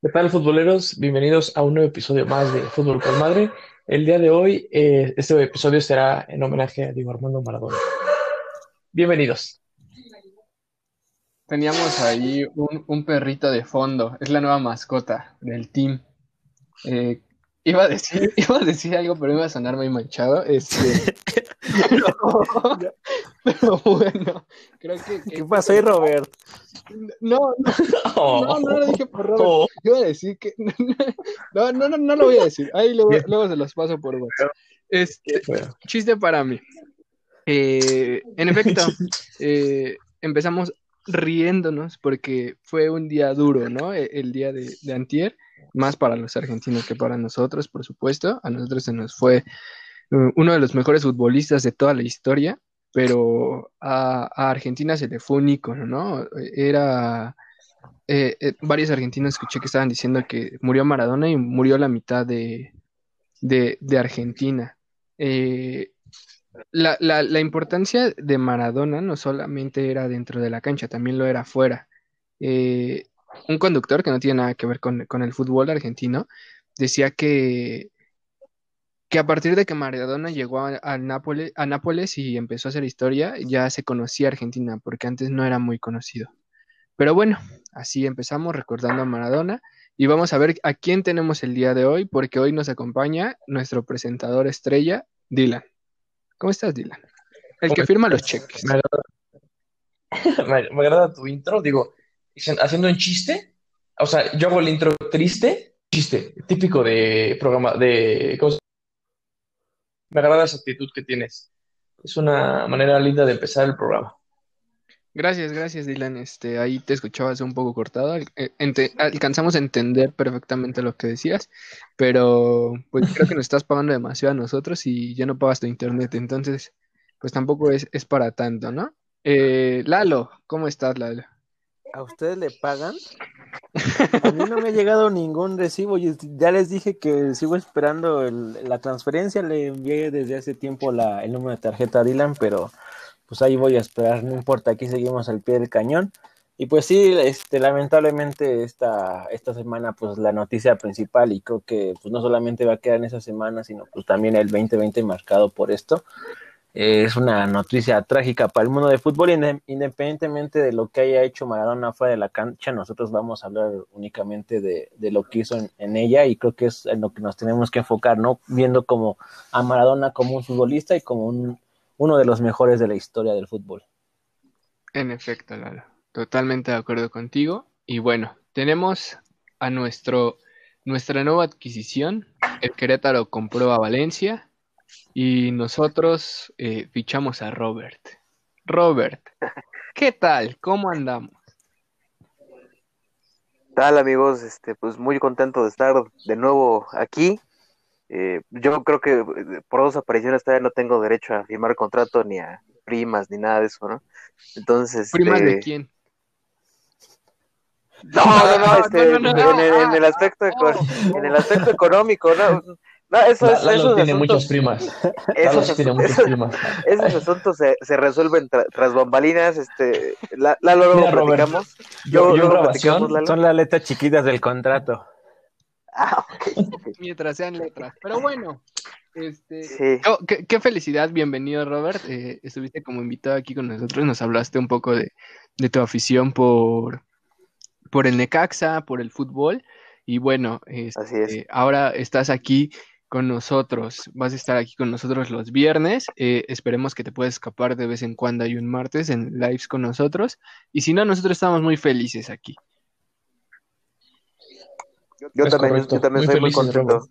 ¿Qué tal, futboleros? Bienvenidos a un nuevo episodio más de Fútbol con Madre. El día de hoy, eh, este episodio será en homenaje a Diego Armando Maradona. Bienvenidos. Teníamos ahí un, un perrito de fondo, es la nueva mascota del team. Eh, iba a decir, iba a decir algo, pero iba a sonar muy manchado. Este, pero bueno, creo que, que- ¿Qué pasó ahí, Robert? No, no, no, no lo dije por Robert. Iba a decir que. No, no, no, no lo voy a decir. Ahí luego, se los paso por WhatsApp. Este, chiste para mí. Eh, en efecto, eh, empezamos riéndonos porque fue un día duro, ¿no? E- El, día de, de antier, más para los argentinos que para nosotros, por supuesto. A nosotros se nos fue eh, uno de los mejores futbolistas de toda la historia, pero a, Argentina se le fue un ícono, ¿no? Era... eh, eh, varios argentinos escuché que estaban diciendo que murió Maradona y murió la mitad de, de, Argentina. Eh, la, la, la importancia de Maradona no solamente era dentro de la cancha, también lo era afuera. Eh, un conductor que no tiene nada que ver con, con el fútbol argentino decía que, que a partir de que Maradona llegó a, a Nápoles, a Nápoles y empezó a hacer historia, ya se conocía Argentina, porque antes no era muy conocido. Pero bueno, así empezamos recordando a Maradona y vamos a ver a quién tenemos el día de hoy, porque hoy nos acompaña nuestro presentador estrella, Dylan. ¿Cómo estás, Dylan? El que ¿Cómo firma los cheques. me agrada, me, me agrada tu intro. Digo, haciendo un chiste. O sea, yo hago el intro triste, chiste, típico de programa, de... ¿cómo se- Me agrada esa actitud que tienes. Es una manera linda de empezar el programa. Gracias, gracias, Dylan. Este, ahí te escuchabas un poco cortado. Eh, alcanzamos a entender perfectamente lo que decías, pero pues creo que nos estás pagando demasiado a nosotros y ya no pagas tu internet, entonces pues tampoco es, es para tanto, ¿no? Eh, Lalo, ¿cómo estás, Lalo? ¿A ustedes le pagan? A mí no me ha llegado ningún recibo. y Ya les dije que sigo esperando el- la transferencia. Le envié desde hace tiempo el número de tarjeta a Dylan, pero pues ahí voy a esperar. No importa, aquí seguimos al pie del cañón. Y pues sí, este, lamentablemente esta, esta semana, pues la noticia principal, y creo que pues no solamente va a quedar en esa semana, sino pues también el 2020 marcado por esto. Es una noticia trágica para el mundo del fútbol, inde- independientemente de lo que haya hecho Maradona fuera de la cancha, nosotros vamos a hablar únicamente de, de lo que hizo en, en ella y creo que es en lo que nos tenemos que enfocar, ¿no? Viendo como a Maradona como un futbolista y como un, uno de los mejores de la historia del fútbol. En efecto, Lalo, totalmente de acuerdo contigo. Y bueno, tenemos a nuestro, nuestra nueva adquisición. El Querétaro compró a Valencia y nosotros eh, fichamos a Robert. Robert, ¿qué tal? ¿Cómo andamos? tal amigos? Este, pues muy contento de estar de nuevo aquí. Eh, yo creo que eh, por dos apariciones todavía no tengo derecho a firmar contrato ni a primas ni nada de eso, ¿no? Entonces, ¿Primas de este, quién? no, no, no, este, No, no, no, en, el, en el aspecto en el aspecto económico, no, no, eso La- es, Lalo esos tiene asuntos, muchas primas. Esos, sí tiene asuntos- muchas esos, primas. esos asuntos se, se resuelven tra- tras bambalinas, este, la, Lalo, luego Mira, Robert, Yo, yo en luego grabación, platicamos, Lalo. Son las letras chiquitas del contrato. Ah, ok, ok. Mientras sean letras. Pero bueno, este, Sí. oh, qué, qué felicidad, bienvenido Robert. Eh, estuviste como invitado aquí con nosotros, nos hablaste un poco de, de tu afición por, por el Necaxa, por el fútbol. Y bueno, este, Así es. ahora estás aquí con nosotros, vas a estar aquí con nosotros los viernes. eh, esperemos que te puedas escapar de vez en cuando y un martes en lives con nosotros. Y si no, nosotros estamos muy felices aquí. Yo Es también, correcto. yo también Muy soy muy contento.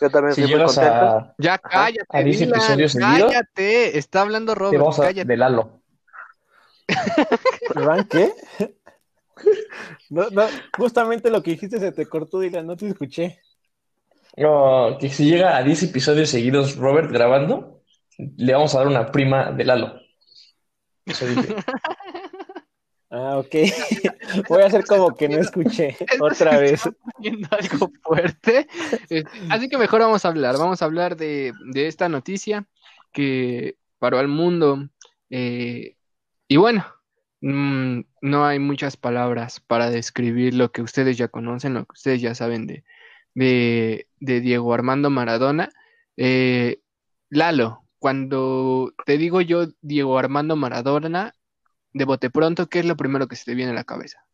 Yo también Si estoy muy contento. a, Ya cállate, a 10 Dylan, episodios seguidos, cállate. Está hablando te Robert, vamos a cállate. de Lalo. ¿Ran qué? No, no, justamente lo que dijiste se te cortó, Dylan, no te escuché. No, que si llega a 10 episodios seguidos Robert grabando, le vamos a dar una prima de Lalo. Eso dije. Ah, ok. Voy a hacer como que no escuché otra vez. Algo fuerte. Así que mejor vamos a hablar. Vamos a hablar de, de esta noticia que paró al mundo. eh, y bueno, mm, no hay muchas palabras para describir lo que ustedes ya conocen, lo que ustedes ya saben de, de, de Diego Armando Maradona. Eh, Lalo, cuando te digo yo Diego Armando Maradona, de bote pronto, ¿qué es lo primero que se te viene a la cabeza?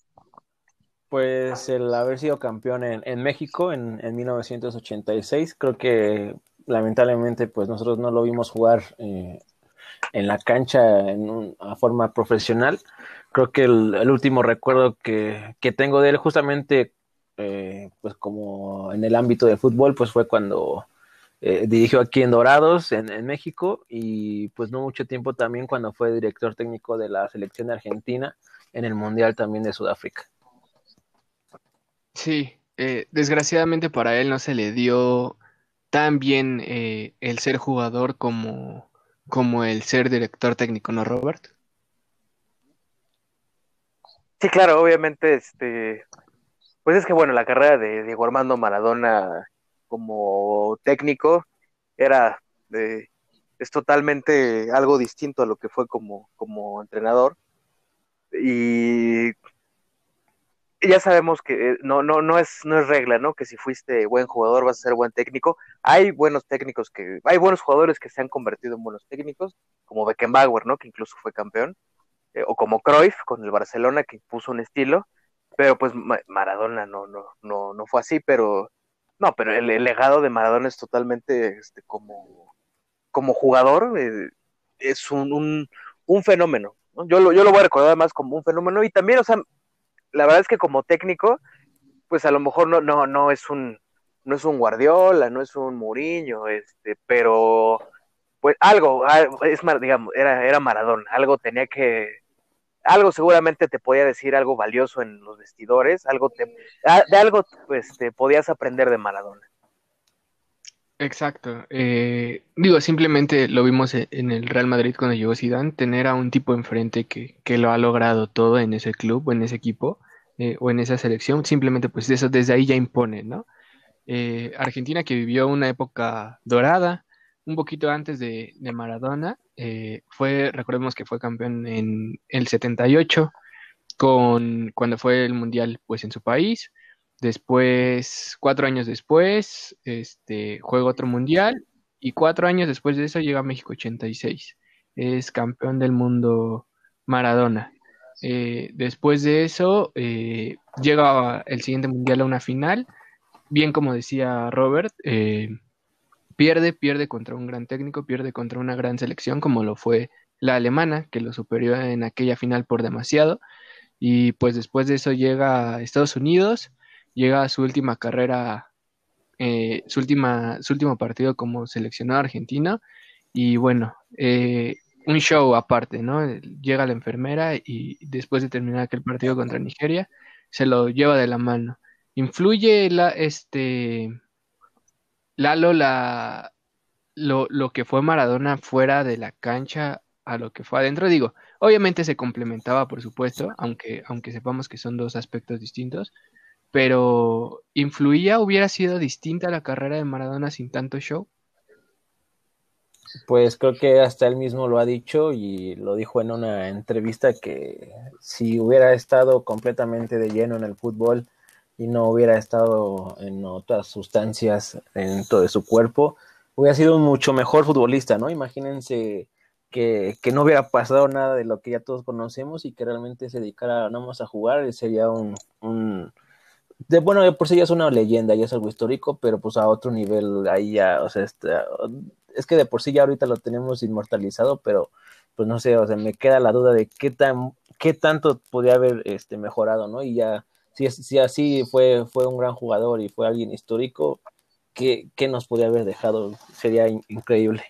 Pues el haber sido campeón en, en México en, en 1986, creo que lamentablemente pues nosotros no lo vimos jugar eh, en la cancha en una forma profesional. Creo que el, el último recuerdo que, que, tengo de él justamente eh, pues como en el ámbito del fútbol pues fue cuando eh, dirigió aquí en Dorados, en, en, México, y pues no mucho tiempo también cuando fue director técnico de la selección de Argentina en el Mundial también de Sudáfrica. Sí, eh, desgraciadamente para él no se le dio tan bien eh, el ser jugador como, como el ser director técnico, ¿no, Robert? Sí, claro, obviamente, este, pues es que bueno, la carrera de Diego Armando Maradona como técnico era eh, es totalmente algo distinto a lo que fue como, como entrenador y ya sabemos que no, no, no es, no es regla, ¿no? Que si fuiste buen jugador vas a ser buen técnico. Hay buenos técnicos que, hay buenos jugadores que se han convertido en buenos técnicos, como Beckenbauer, ¿no? Que incluso fue campeón, eh, o como Cruyff con el Barcelona que puso un estilo, pero pues Maradona no, no, no, no fue así, pero no, pero el, legado de Maradona es totalmente este, como, como jugador, eh, es un, un, un fenómeno. ¿no? Yo, lo, yo lo voy a recordar además como un fenómeno y también, o sea, la verdad es que como técnico, pues a lo mejor no, no, no es un, no es un Guardiola, no es un Mourinho, este, pero pues algo, es digamos, era, era Maradona, algo tenía que, algo seguramente te podía decir algo valioso en los vestidores, algo te, de algo pues te podías aprender de Maradona. Exacto. Eh, digo, simplemente lo vimos en el Real Madrid cuando llegó Zidane, tener a un tipo enfrente que, que lo ha logrado todo en ese club o en ese equipo eh, o en esa selección, simplemente pues eso desde ahí ya impone, ¿no? Eh, Argentina que vivió una época dorada, un poquito antes de, de Maradona, eh, fue, recordemos que fue campeón en el 78, con, cuando fue el Mundial pues en su país, después, cuatro años después, este, juega otro Mundial, y cuatro años después de eso llega México 86, es campeón del mundo Maradona. Eh, después de eso, eh, llega el siguiente mundial a una final. Bien como decía Robert, eh, pierde, pierde contra un gran técnico, pierde contra una gran selección como lo fue la alemana, que lo superó en aquella final por demasiado. Y pues después de eso llega a Estados Unidos, llega a su última carrera, eh, su, última, su último partido como seleccionado argentino. Y bueno, eh, un show aparte, ¿no? Llega la enfermera y después de terminar aquel partido contra Nigeria, se lo lleva de la mano. Influye la, este, Lalo, la, lo, lo que fue Maradona fuera de la cancha a lo que fue adentro, digo, obviamente se complementaba, por supuesto, aunque, aunque sepamos que son dos aspectos distintos, pero ¿influía, hubiera sido distinta la carrera de Maradona sin tanto show? Pues creo que hasta él mismo lo ha dicho y lo dijo en una entrevista que si hubiera estado completamente de lleno en el fútbol y no hubiera estado en otras sustancias dentro de su cuerpo, hubiera sido un mucho mejor futbolista, ¿no? Imagínense que, que, no hubiera pasado nada de lo que ya todos conocemos y que realmente se dedicara nada más a jugar, sería un, un de, bueno, de por sí ya es una leyenda, ya es algo histórico, pero pues a otro nivel ahí ya, o sea, está, es que de por sí ya ahorita lo tenemos inmortalizado, pero pues no sé, o sea, me queda la duda de qué tan, qué tanto podría haber este mejorado, ¿no? Y ya, si, si así fue, fue un gran jugador y fue alguien histórico, ¿qué, nos podría haber dejado? Sería in increíble.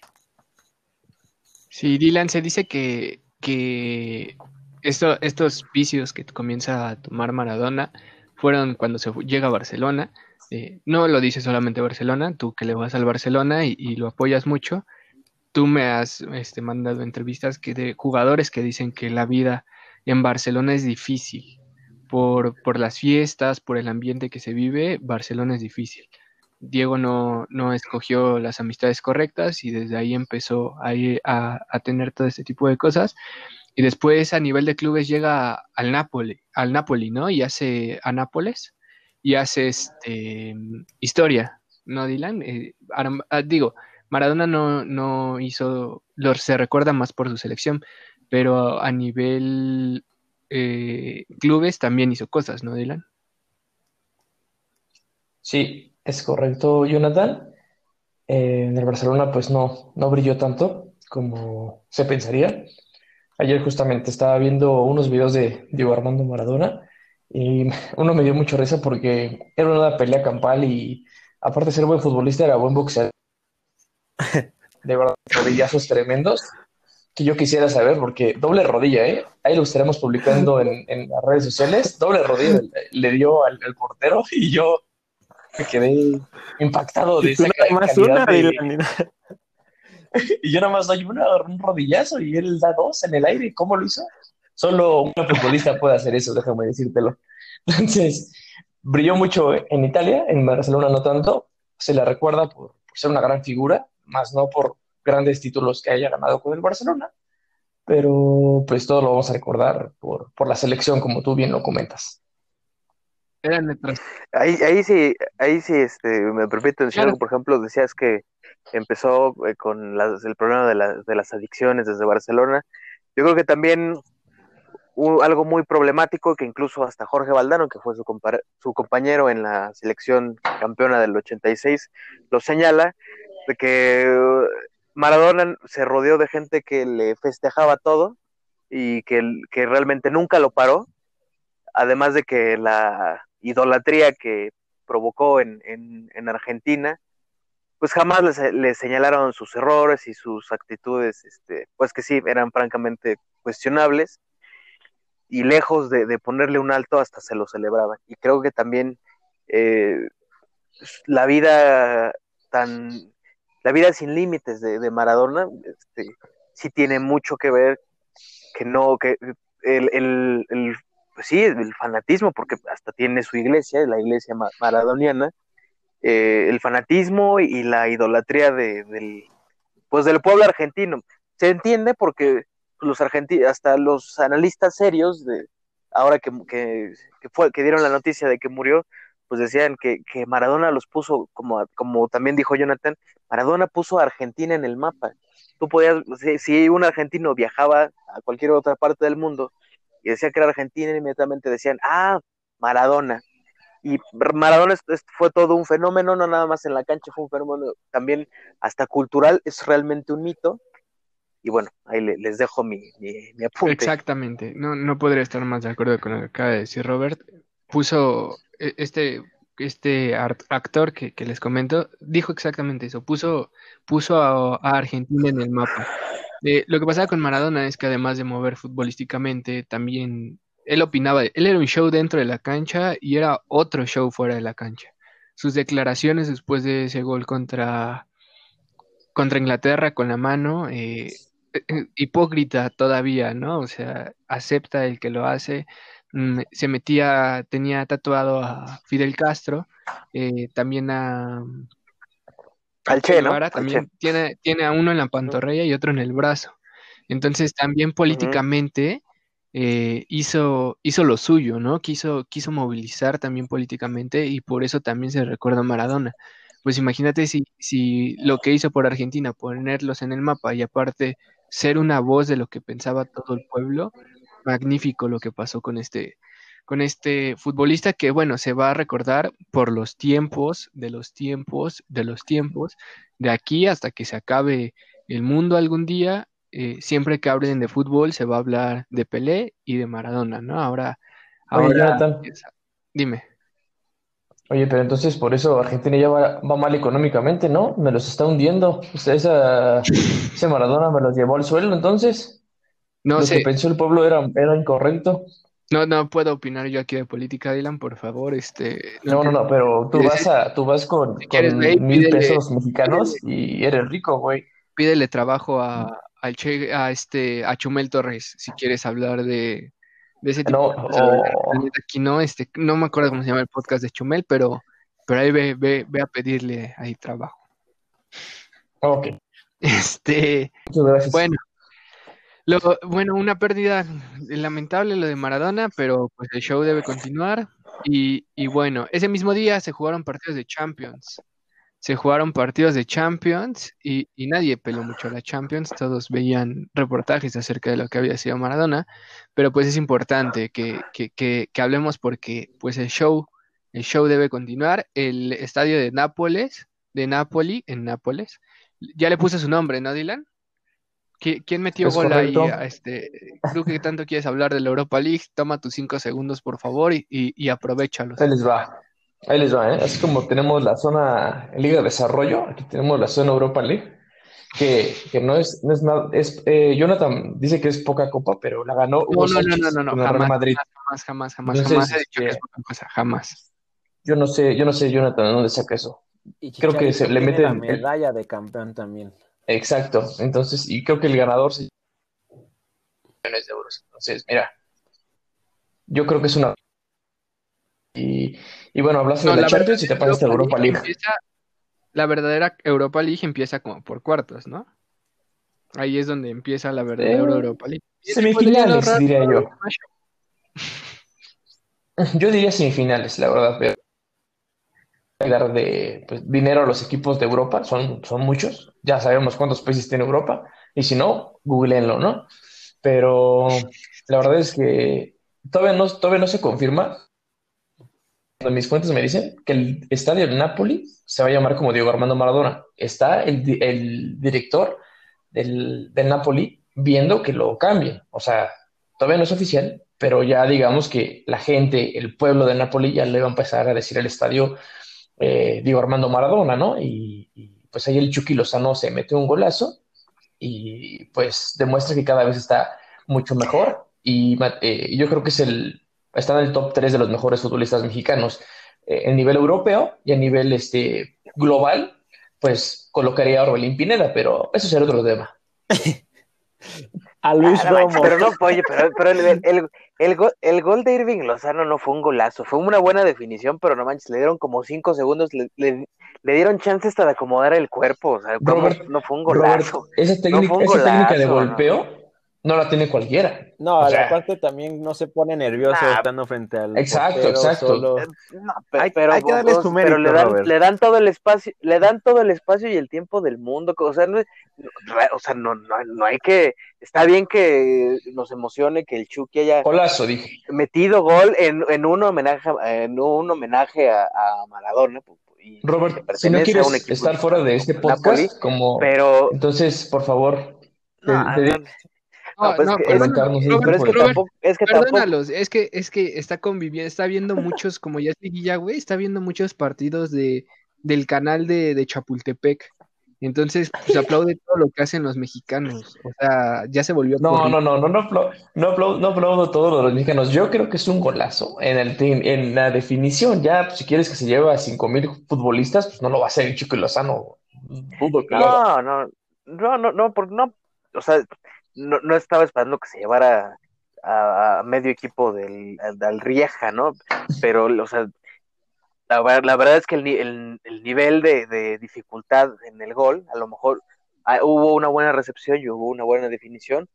Sí, Dylan, se dice que, que esto, estos vicios que comienza a tomar Maradona fueron cuando se llega a Barcelona, eh, no lo dice solamente Barcelona, tú que le vas al Barcelona y, y lo apoyas mucho, tú me has este, mandado entrevistas que de jugadores que dicen que la vida en Barcelona es difícil. Por, por las fiestas, por el ambiente que se vive, Barcelona es difícil. Diego no, no escogió las amistades correctas y desde ahí empezó a, a, a tener todo este tipo de cosas. y después a nivel de clubes llega al Napoli, al Napoli, ¿no? Y hace a Nápoles y hace este historia, ¿no, Dylan? Eh, ah, digo, Maradona no, no hizo, lo, se recuerda más por su selección, pero a nivel eh, clubes también hizo cosas, ¿no, Dylan? Sí, es correcto, Jonathan. Eh, en el Barcelona, pues no, no brilló tanto como se pensaría. Ayer justamente estaba viendo unos videos de Diego Armando Maradona y uno me dio mucha risa porque era una pelea campal y aparte de ser buen futbolista, era buen boxeador. De verdad, rodillazos tremendos que yo quisiera saber, porque doble rodilla, ¿eh? Ahí lo estaremos publicando en, en las redes sociales. Doble rodilla le dio al, portero y yo me quedé impactado de esa más una Y yo nada más doy una, un rodillazo y él da dos en el aire. ¿Cómo lo hizo? Solo un futbolista puede hacer eso, déjame decírtelo. Entonces, brilló mucho en Italia, en Barcelona no tanto. Se le recuerda por ser una gran figura, más no por grandes títulos que haya ganado con el Barcelona, pero pues todo lo vamos a recordar por, por la selección, como tú bien lo comentas. Ahí, ahí sí, ahí sí este, me permito decir algo, por ejemplo, decías que empezó eh, con el problema de, de las adicciones desde Barcelona. Yo creo que también hubo algo muy problemático que incluso hasta Jorge Valdano, que fue su, su compañero en la selección campeona del 86, lo señala, de que Maradona se rodeó de gente que le festejaba todo y que, que realmente nunca lo paró, además de que la idolatría que provocó en, en, Argentina, pues jamás le, señalaron sus errores y sus actitudes, este, pues que sí, eran francamente cuestionables, y lejos de, ponerle un alto, hasta se lo celebraban. Y creo que también eh, la vida tan la vida sin límites de, Maradona este, sí tiene mucho que ver que no, que el, el, el pues sí, el fanatismo, porque hasta tiene su iglesia, la iglesia maradoniana, eh, el fanatismo y la idolatría de, del, pues del pueblo argentino. Se entiende porque los argentinos, hasta los analistas serios, de, ahora que, que, que, fue, que dieron la noticia de que murió, pues decían que, que Maradona los puso, como, como también dijo Jonathan, Maradona puso a Argentina en el mapa. Tú podías, si, un argentino viajaba a cualquier otra parte del mundo y decía que era Argentina, inmediatamente decían, ah, Maradona. Y Maradona fue todo un fenómeno, no nada más en la cancha, fue un fenómeno también hasta cultural, es realmente un mito. Y bueno, ahí les dejo mi, mi, apunte. Exactamente, no, no podría estar más de acuerdo con lo que acaba de decir Robert. Puso este este actor que, les comento dijo exactamente eso, puso, puso a, Argentina en el mapa. Eh, lo que pasaba con Maradona es que además de mover futbolísticamente, también él opinaba, él era un show dentro de la cancha y era otro show fuera de la cancha. Sus declaraciones después de ese gol contra, contra Inglaterra con la mano, eh, eh, hipócrita todavía, ¿no? O sea, acepta el que lo hace, se metía, tenía tatuado a Fidel Castro, eh, también a... Al Che, ¿no? También Tiene, tiene a uno en la pantorrilla y otro en el brazo. Entonces también políticamente eh, hizo, hizo lo suyo, ¿no? Quiso, quiso movilizar también políticamente y por eso también se recuerda a Maradona. Pues imagínate si, si lo que hizo por Argentina, ponerlos en el mapa y aparte ser una voz de lo que pensaba todo el pueblo, magnífico lo que pasó con este, con este futbolista que, bueno, se va a recordar por los tiempos, de los tiempos, de los tiempos, de aquí hasta que se acabe el mundo algún día. Eh, siempre que hablen de fútbol se va a hablar de Pelé y de Maradona, ¿no? Ahora, ahora dime. Oye, pero entonces por eso Argentina ya va, mal económicamente, ¿no? Me los está hundiendo. esa, ese Maradona me los llevó al suelo, entonces. No Lo que pensó el pueblo era, era incorrecto. No, no puedo opinar yo aquí de política, Dylan, por favor, este. No, no, no, pero tú vas a, tú vas con, mil pesos mexicanos y eres rico, güey. Pídele trabajo a, al che, a este, a Chumel Torres, si quieres hablar de, de ese tipo no, de Aquí no, este, no me acuerdo cómo se llama el podcast de Chumel, pero, pero ahí ve, ve, ve a pedirle ahí trabajo. Ok. Este, bueno, Lo, bueno, una pérdida lamentable lo de Maradona, pero pues el show debe continuar. Y, y bueno, ese mismo día se jugaron partidos de Champions. Se jugaron partidos de Champions y, y nadie peló mucho a la Champions. Todos veían reportajes acerca de lo que había sido Maradona. Pero pues es importante que, que, que, que hablemos porque pues el show, el show debe continuar. El estadio de Nápoles, de Nápoli, en Nápoles, ya le puse su nombre, ¿no, Dylan? ¿Qui- ¿Quién metió Es gol ahí? correcto. a Este, tú que tanto quieres hablar de la Europa League, toma tus cinco segundos, por favor, y, y, y aprovechalos. Ahí les va. Ahí les va, ¿eh? Así como tenemos la zona Liga de Desarrollo, aquí tenemos la zona Europa League, que, que no es, no es nada, es, eh, Jonathan dice que es poca copa, pero la ganó No, Hugo no, no, no, Sánchez no, no, el Real jamás, Madrid. jamás, jamás, jamás, Entonces, jamás he dicho que este, es poca cosa, jamás. Yo no sé, yo no sé, Jonathan, ¿de dónde saca eso? Y Creo que se le tiene la medalla de campeón también. Exacto. Entonces, y creo que el ganador se millones de euros. Entonces, mira, yo creo que es una. Y, y bueno, hablaste No, de la Champions y te pasaste a Europa League. empieza- la verdadera Europa League empieza como por cuartos, ¿no? Ahí es donde empieza la verdadera Eh, Europa League. Semifinales, diría yo. Yo diría semifinales, la verdad, pero dar de pues, dinero a los equipos de Europa, son, son muchos, ya sabemos cuántos países tiene Europa, y si no, googleenlo, ¿no? Pero la verdad es que todavía no, todavía no se confirma. Mis fuentes me dicen que el estadio del Napoli se va a llamar como Diego Armando Maradona. Está el, el director del, del Napoli viendo que lo cambien. O sea, todavía no es oficial, pero ya digamos que la gente, el pueblo de Napoli ya le va a empezar a decir al estadio eh, Diego Armando Maradona, ¿no? Y, pues ahí el Chucky Lozano se mete un golazo y pues demuestra que cada vez está mucho mejor y eh, yo creo que es el, está en el top 3 de los mejores futbolistas mexicanos eh, en nivel europeo y a nivel este, global, pues colocaría a Orbelín Pineda, pero eso será otro tema. A Luis Ah, Romo. pero no, oye, pero, pero el, el, el, el gol, el gol de Irving Lozano no fue un golazo, fue una buena definición, pero no manches, le dieron como cinco segundos, le, le, le dieron chance hasta de acomodar el cuerpo, o sea, no fue un Robert, golazo. esa técnica, fue un esa técnica de golazo, ¿no? No la tiene cualquiera. No, O sea, aparte también no se pone nervioso Nah. estando frente al Exacto, portero, exacto. solo- Eh, No, Hay- pero, hay que darle pues, su pero mérito, le dan, Robert. le dan todo el espacio, le dan todo el espacio y el tiempo del mundo, o sea, no, o sea, no, no, no hay que, está bien que nos emocione que el Chucky haya Golazo, dije. metido gol en, en un homenaje, en un homenaje a, a Maradona, y Robert, si no quieres estar fuera de este Napoli, podcast, como pero entonces, por favor, te- no, te- no, No, No, pues es que- Perdónalos, es que, es que está conviviendo, está viendo muchos, como ya es güey, está viendo muchos partidos de, del canal de, de Chapultepec. Entonces, pues aplaude todo lo que hacen los mexicanos. O sea, ya se volvió No, no, no, no, no, aplau- no, aplaudo, no aplaudo todo lo de los mexicanos. Yo creo que es un golazo en el team- en la definición. Ya, pues, si quieres que se lleve a cinco mil futbolistas, pues no lo va a hacer el Chico Lozano. Dudo haga. no, no, no, no, no, porque no, o sea, no, no estaba esperando que se llevara a, a medio equipo del, del Rieja, ¿no? Pero, o sea, la, la verdad es que el, el, el nivel de, de dificultad en el gol, a lo mejor ah, hubo una buena recepción y hubo una buena definición,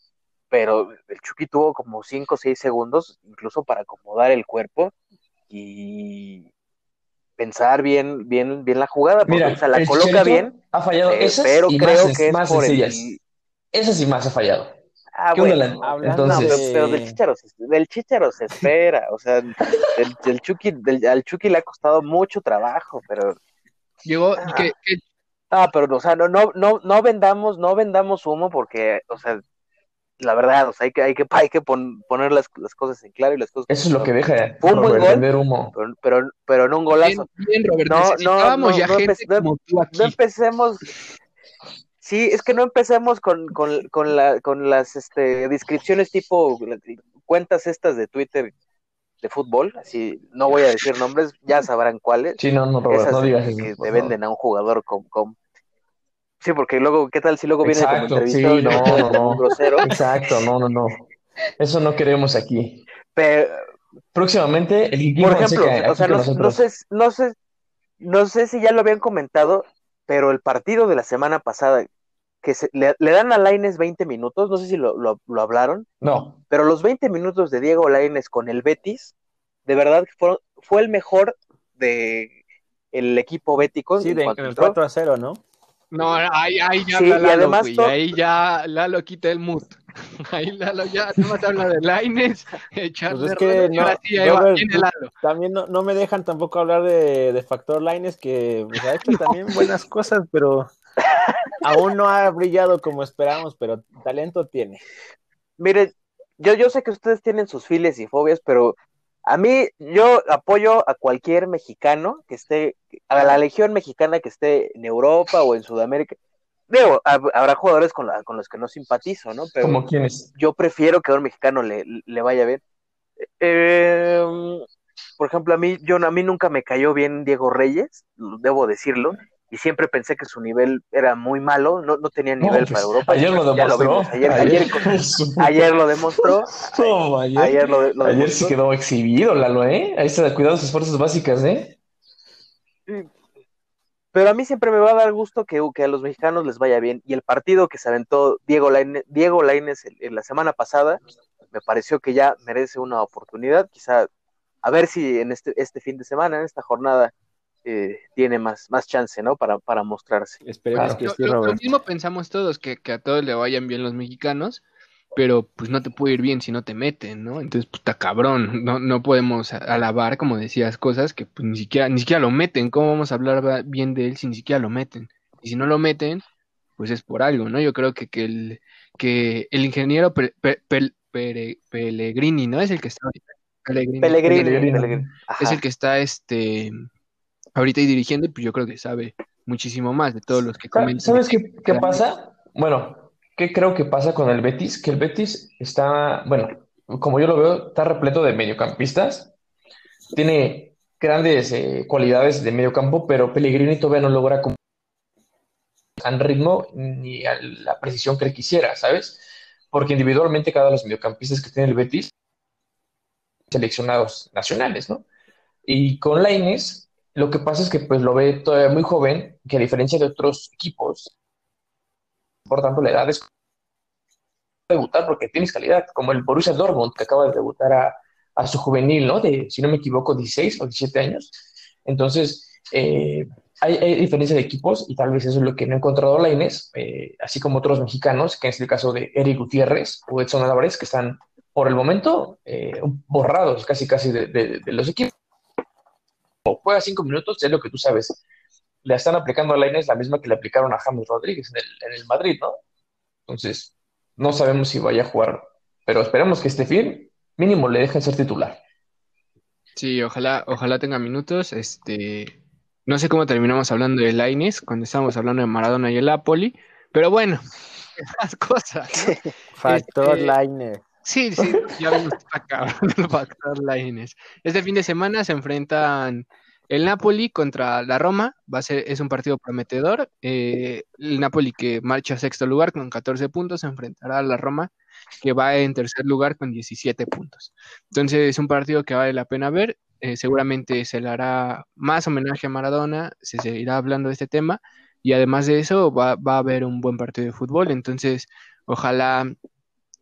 pero el Chucky tuvo como 5 o 6 segundos, incluso para acomodar el cuerpo y pensar bien, bien, bien la jugada, porque Mira, o sea, la coloca bien, ha fallado eh, esas pero y creo más, que es más por sencillas. el... Esas y más ha fallado. Ah, ¿Qué onda, bueno, la- Hablando no, pero, Entonces, pero del Chicharo, se- del Chicharo se espera, o sea, Chucky, del, al Chucky le ha costado mucho trabajo, pero Llegó, Ah. que, que- Ah, pero o sea, no, no, no, no vendamos, no vendamos humo porque, o sea, la verdad, o sea, hay que, hay que, hay que pon- poner las, las cosas en claro y las cosas. eso es lo que deja Fue un buen gol. humo. Pero, pero, pero en un bien, golazo. bien, Robert, No, no, no, ya no gente empe- no- como tú aquí. No empecemos. Sí, es que no empecemos con, con, con, la, con las este, descripciones tipo cuentas estas de Twitter de fútbol, así no voy a decir nombres, ya sabrán cuáles. Sí, no, no, Robert, esas no digas que eso. te por venden a un jugador con, con- Sí, porque luego, ¿qué tal si luego viene Exacto, como entrevistado sí, y no, no, no. grosero? Exacto, no, no, no. Eso no queremos aquí. Pero, Próximamente, el por ejemplo, aquí o sea, no, sé, no sé, no sé si ya lo habían comentado, pero el partido de la semana pasada que se, le, le dan a Laines 20 minutos, no sé si lo, lo, lo hablaron, No, pero los 20 minutos de Diego Laines con el Betis, de verdad que fueron- fue el mejor de el equipo bético. Sí, de, cuanto en el entró. 4 a 0, ¿no? No, ahí, ahí ya Sí, habla y Lalo, además güey, ahí ya Lalo quita el mood. Ahí Lalo ya nomás habla de Laines, echarle Pues es que no, sí, va, viene Lalo. También no, no me dejan tampoco hablar de, de Factor Lines, que pues, ha hecho también buenas cosas, pero aún no ha brillado como esperamos, pero talento tiene. Mire, yo, yo sé que ustedes tienen sus files y fobias, pero a mí yo apoyo a cualquier mexicano que esté, a la legión mexicana que esté en Europa o en Sudamérica. Digo, hab- habrá jugadores con, la- con los que no simpatizo, ¿no? Pero quienes. yo prefiero que a un mexicano le, le vaya bien. Eh, por ejemplo, a mí, yo, a mí nunca me cayó bien Diego Reyes, debo decirlo, y siempre pensé que su nivel era muy malo, no, no tenía nivel No, pues, para Europa. Ayer lo demostró. vimos, ayer, ayer, ayer lo demostró, No, ayer, ayer lo, lo ayer demostró. sí quedó exhibido, Lalo, ¿eh? Ahí está, cuidado sus fuerzas básicas, ¿eh? Pero a mí siempre me va a dar gusto que, que a los mexicanos les vaya bien. Y el partido que se aventó Diego Lainez, Diego Lainez en, en la semana pasada, me pareció que ya merece una oportunidad. Quizá a ver si en este, este fin de semana, en esta jornada, eh, tiene más, más chance, ¿no? Para, para mostrarse. Esperemos Claro. que Lo, sí, lo- lo Robert. mismo pensamos todos, que, que a todos le vayan bien los mexicanos, pero pues no te puede ir bien si no te meten, ¿no? Entonces, puta cabrón, no, no podemos alabar, como decías, cosas que pues ni siquiera, ni siquiera lo meten. ¿Cómo vamos a hablar bien de él si ni siquiera lo meten? Y si no lo meten, pues es por algo, ¿no? Yo creo que, que el, que el ingeniero Pe- Pe- Pe- Pere- Pellegrini, ¿no? Es el que está. Pellegrini. Pellegrini, Pellegrini. Pellegrini. Es el que está este ahorita ahí dirigiendo y pues yo creo que sabe muchísimo más de todos los que comentan. ¿Sabes qué, qué pasa? Bueno, ¿qué creo que pasa con el Betis? Que el Betis está, bueno, como yo lo veo, está repleto de mediocampistas. Tiene grandes eh, cualidades de mediocampo, pero Pellegrini todavía no logra al ritmo ni a la precisión que él quisiera, ¿sabes? Porque individualmente cada uno de los mediocampistas que tiene el Betis seleccionados nacionales, ¿no? Y con Lainez, lo que pasa es que pues lo ve todavía muy joven, que a diferencia de otros equipos, por tanto la edad es debutar porque tienes calidad, como el Borussia Dortmund que acaba de debutar a, su juvenil, ¿no? De, si no me equivoco, 16 o 17 años. Entonces, eh, hay, hay diferencia de equipos y tal vez eso es lo que no ha encontrado Lainez, eh, así como otros mexicanos, que es el caso de Eric Gutiérrez o Edson Álvarez, que están por el momento eh, borrados casi casi de los equipos. O juega cinco minutos, es lo que tú sabes. Le están aplicando a Lainez la misma que le aplicaron a James Rodríguez en el, en el Madrid, ¿no? Entonces, no sabemos si vaya a jugar, pero esperemos que esté bien, mínimo le dejen ser titular. Sí, ojalá, ojalá tenga minutos. Este, no sé cómo terminamos hablando de Lainez cuando estábamos hablando de Maradona y el Napoli, pero bueno, las cosas. ¿no? Factor Este- Lines. Sí, sí, ya vimos cabrón el factor Lainez. Este fin de semana se enfrentan el Napoli contra la Roma. Va a ser, es un partido prometedor. Eh, el Napoli que marcha a sexto lugar con 14 puntos se enfrentará a la Roma que va en tercer lugar con 17 puntos. Entonces es un partido que vale la pena ver. Eh, seguramente se le hará más homenaje a Maradona, se seguirá hablando de este tema y además de eso va, va a haber un buen partido de fútbol. Entonces ojalá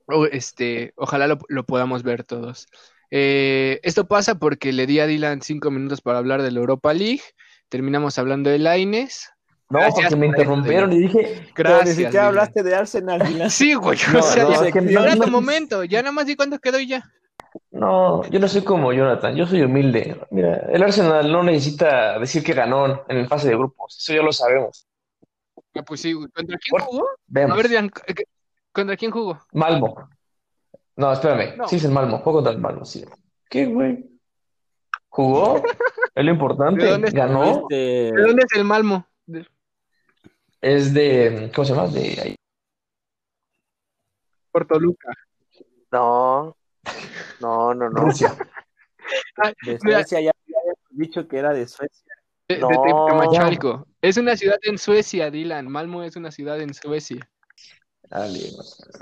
o, este, ojalá lo, lo podamos ver todos. Eh, esto pasa porque le di a Dylan cinco minutos para hablar de la Europa League. Terminamos hablando de Laines. No, Gracias porque me interrumpieron y dije, Pero ni Gracias. siquiera hablaste de Arsenal, Dylan. Sí, güey. No, o sea, no, ya- es que no, era tu momento. Ya nada más di cuándo quedó y ya. no, yo no soy como Jonathan, yo soy humilde. Mira, el Arsenal no necesita decir que ganó en el fase de grupos, eso ya lo sabemos. Pues sí, güey. ¿Contra quién jugó? A Vemos. ver, Dylan, ¿qué- ¿contra quién jugó? Malmo. No, espérame. No. Sí, es el Malmo. Juego contra el Malmo, sí. ¿Qué, güey? ¿Jugó? Es lo importante. ¿De dónde es? Ganó. Este, ¿De dónde es el Malmo? De- Es de. ¿Cómo se llama? De ahí. Por Toluca. No, no, no, no. Rusia. de Mira. Suecia ya habíamos dicho que era de Suecia. De, de No. Tecamachalco. Es una ciudad en Suecia, Dylan. Malmo es una ciudad en Suecia.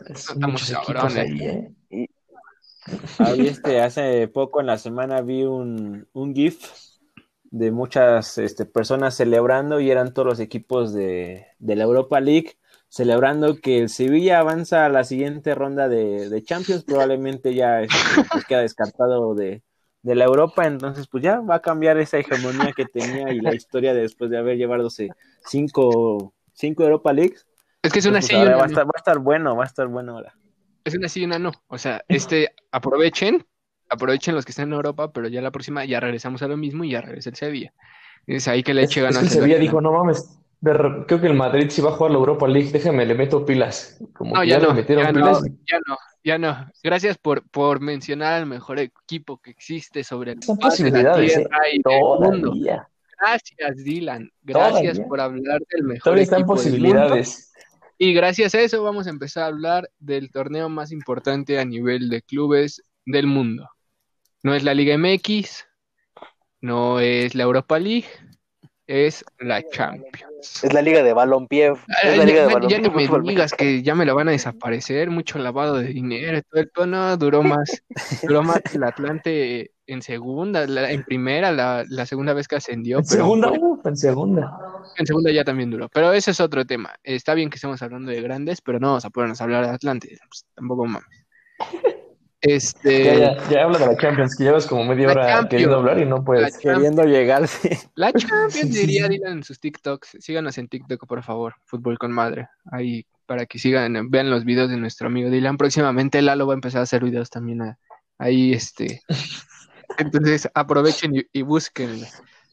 Estamos cabrones. ¿eh? Ahí este, hace poco en la semana vi un, un GIF de muchas este, personas celebrando y eran todos los equipos de, de la Europa League celebrando que el Sevilla avanza a la siguiente ronda de, de Champions, probablemente ya este, pues, queda descartado de, de la Europa, entonces pues ya va a cambiar esa hegemonía que tenía y la historia de después de haber llevado cinco, cinco Europa Leagues. Es que es una Pues, sí y una va, a no. estar, va a estar bueno, va a estar bueno ahora. Es una sí y una no. O sea, este, aprovechen, aprovechen los que están en Europa, pero ya la próxima ya regresamos a lo mismo y ya regresa el Sevilla. Es ahí que le eche es ganas. que el Sevilla dijo, no mames, de creo que el Madrid sí va a jugar la Europa League, déjame, le meto pilas. Como No, ya le no, metieron ya no, pilas. ya no, ya no. Gracias por, por mencionar al mejor equipo que existe sobre el Son de la posibilidades, ¿eh? tierra y del mundo. Gracias, Dylan. Gracias Todavía. por hablar del mejor Todavía están equipo del mundo. Y gracias a eso vamos a empezar a hablar del torneo más importante a nivel de clubes del mundo. No es la Liga MX, no es la Europa League, es la Champions. Es la liga de balompié. Es Ay, la liga de ya, no me digas que ya me lo van a desaparecer, mucho lavado de dinero, todo el tono duró más, duró más el Atlante en segunda, la- en primera, la, la segunda vez que ascendió, En pero segunda, uf, en segunda. en segunda ya también duró. Pero ese es otro tema. Está bien que estemos hablando de grandes, pero no vamos a ponernos a hablar de Atlante, pues, tampoco mames. Este, Ya, ya, ya habla de la Champions, que llevas como media La hora Champions. queriendo hablar y no puedes. Queriendo llegar, sí. la Champions, diría. Dylan en sus TikToks. Síganos en TikTok, por favor. Fútbol con madre. Ahí, para que sigan, vean los videos de nuestro amigo Dylan. Próximamente Lalo va a empezar a hacer videos también a- ahí, este. Entonces, aprovechen y, y búsquenlo.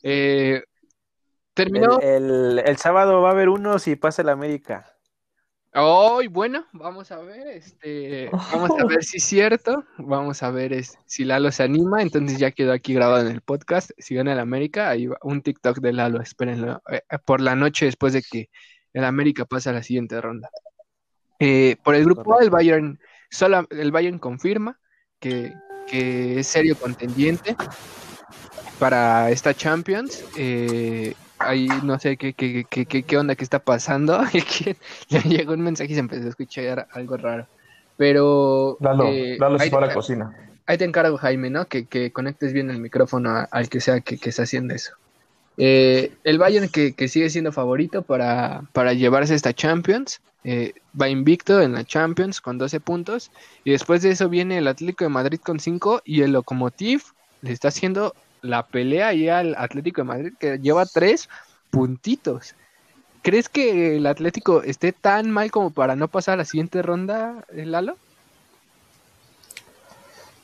Eh, terminó. El, el- el sábado va a haber uno si pasa el América. Hoy, bueno, vamos a ver, este, vamos a ver si es cierto, vamos a ver es- si Lalo se anima, entonces ya quedó aquí grabado en el podcast, si gana el América, ahí va un TikTok de Lalo, espérenlo, eh, por la noche después de que el América pase a la siguiente ronda. Eh, por el grupo A, el. Bayern, solo el Bayern confirma que, que es serio contendiente para esta Champions. eh, ahí no sé qué, qué, qué, qué, onda que está pasando. Le llegó un mensaje y se empezó a escuchar algo raro. Pero Lalo, eh, Lalo se ahí, fue a la cocina. ahí te encargo, Jaime, ¿no? Que, que conectes bien el micrófono al que sea que, que está haciendo eso. Eh, el Bayern que, que sigue siendo favorito para, para llevarse esta Champions. eh, va invicto en la Champions con 12 puntos. Y después de eso viene el Atlético de Madrid con 5 y el Lokomotiv le está haciendo la pelea ahí al Atlético de Madrid que lleva 3 puntitos. ¿Crees que el Atlético esté tan mal como para no pasar a la siguiente ronda, eh, Lalo?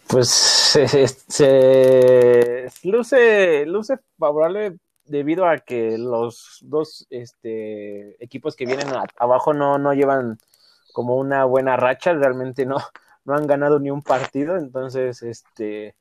Pues se, se- luce, luce favorable debido a que los dos este, equipos que vienen abajo no, no llevan como una buena racha, realmente no, no han ganado ni un partido, entonces este